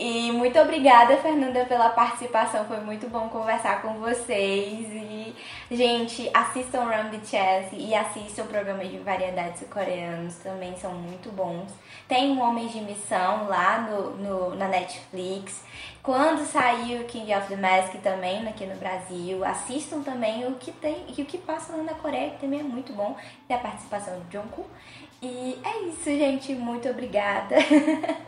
[SPEAKER 2] E muito obrigada, Fernanda, pela participação. Foi muito bom conversar com vocês. E, gente, assistam Run BTS e assistam o programa de variedades coreanos, também são muito bons. Tem um Homens de Missão lá no, no, na Netflix. Quando sair o King of the Mask também aqui no Brasil, assistam também o que tem e o que passa lá na Coreia, que também é muito bom. Tem a participação do Jungkook. E é isso, gente. Muito obrigada. <laughs>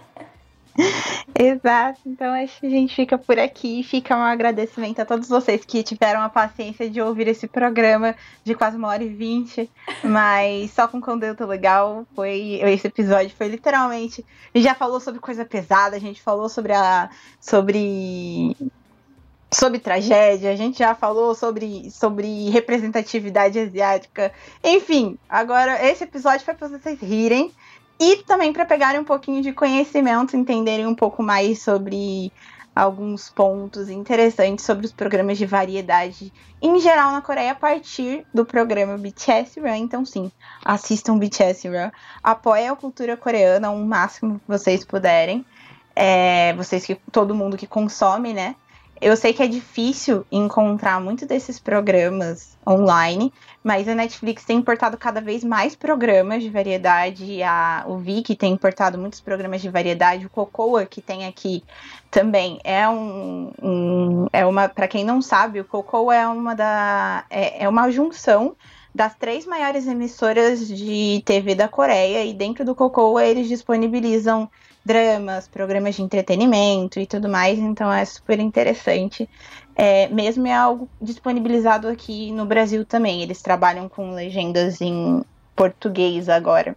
[SPEAKER 2] <laughs>
[SPEAKER 1] Exato, então acho que a gente fica por aqui. Fica um agradecimento a todos vocês que tiveram a paciência de ouvir esse programa de quase uma hora e vinte, mas só com conteúdo legal. Foi esse episódio foi literalmente. A gente já falou sobre coisa pesada, a gente falou sobre a sobre sobre tragédia, a gente já falou sobre, sobre representatividade asiática. Enfim, agora esse episódio foi para vocês rirem. E também para pegarem um pouquinho de conhecimento, entenderem um pouco mais sobre alguns pontos interessantes sobre os programas de variedade em geral na Coreia a partir do programa BTS Run. Então, sim, assistam BTS Run, apoiem a cultura coreana o máximo que vocês puderem. É, vocês que todo mundo que consome, né? Eu sei que é difícil encontrar muitos desses programas online, mas a Netflix tem importado cada vez mais programas de variedade. A, o Viki tem importado muitos programas de variedade. O Cocoa, que tem aqui também, é um. um é uma. Para quem não sabe, o Cocoa é uma da. É, é uma junção das três maiores emissoras de TV da Coreia. E dentro do Cocoa eles disponibilizam dramas, programas de entretenimento e tudo mais, então é super interessante. É, mesmo é algo disponibilizado aqui no Brasil também. Eles trabalham com legendas em português agora.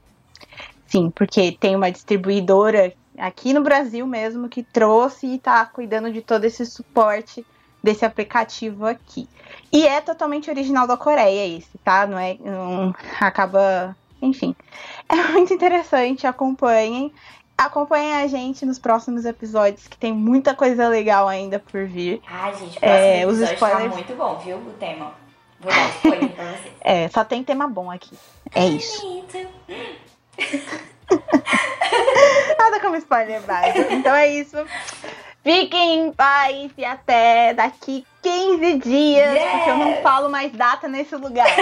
[SPEAKER 1] Sim, porque tem uma distribuidora aqui no Brasil mesmo que trouxe e está cuidando de todo esse suporte desse aplicativo aqui. E é totalmente original da Coreia esse, tá? Não é. Não, acaba. Enfim. <laughs> É muito interessante, acompanhem. Acompanhem a gente nos próximos episódios, que tem muita coisa legal ainda por vir.
[SPEAKER 2] Ai, gente, o é, os tá spoilers... tá muito bom, viu? O tema. Vou dar spoiler pra vocês.
[SPEAKER 1] É, só tem tema bom aqui. É isso. <laughs> Nada como spoiler básico. Então é isso. Fiquem em paz e até daqui 15 dias,
[SPEAKER 2] Yes!
[SPEAKER 1] porque eu não falo mais data nesse lugar. <laughs>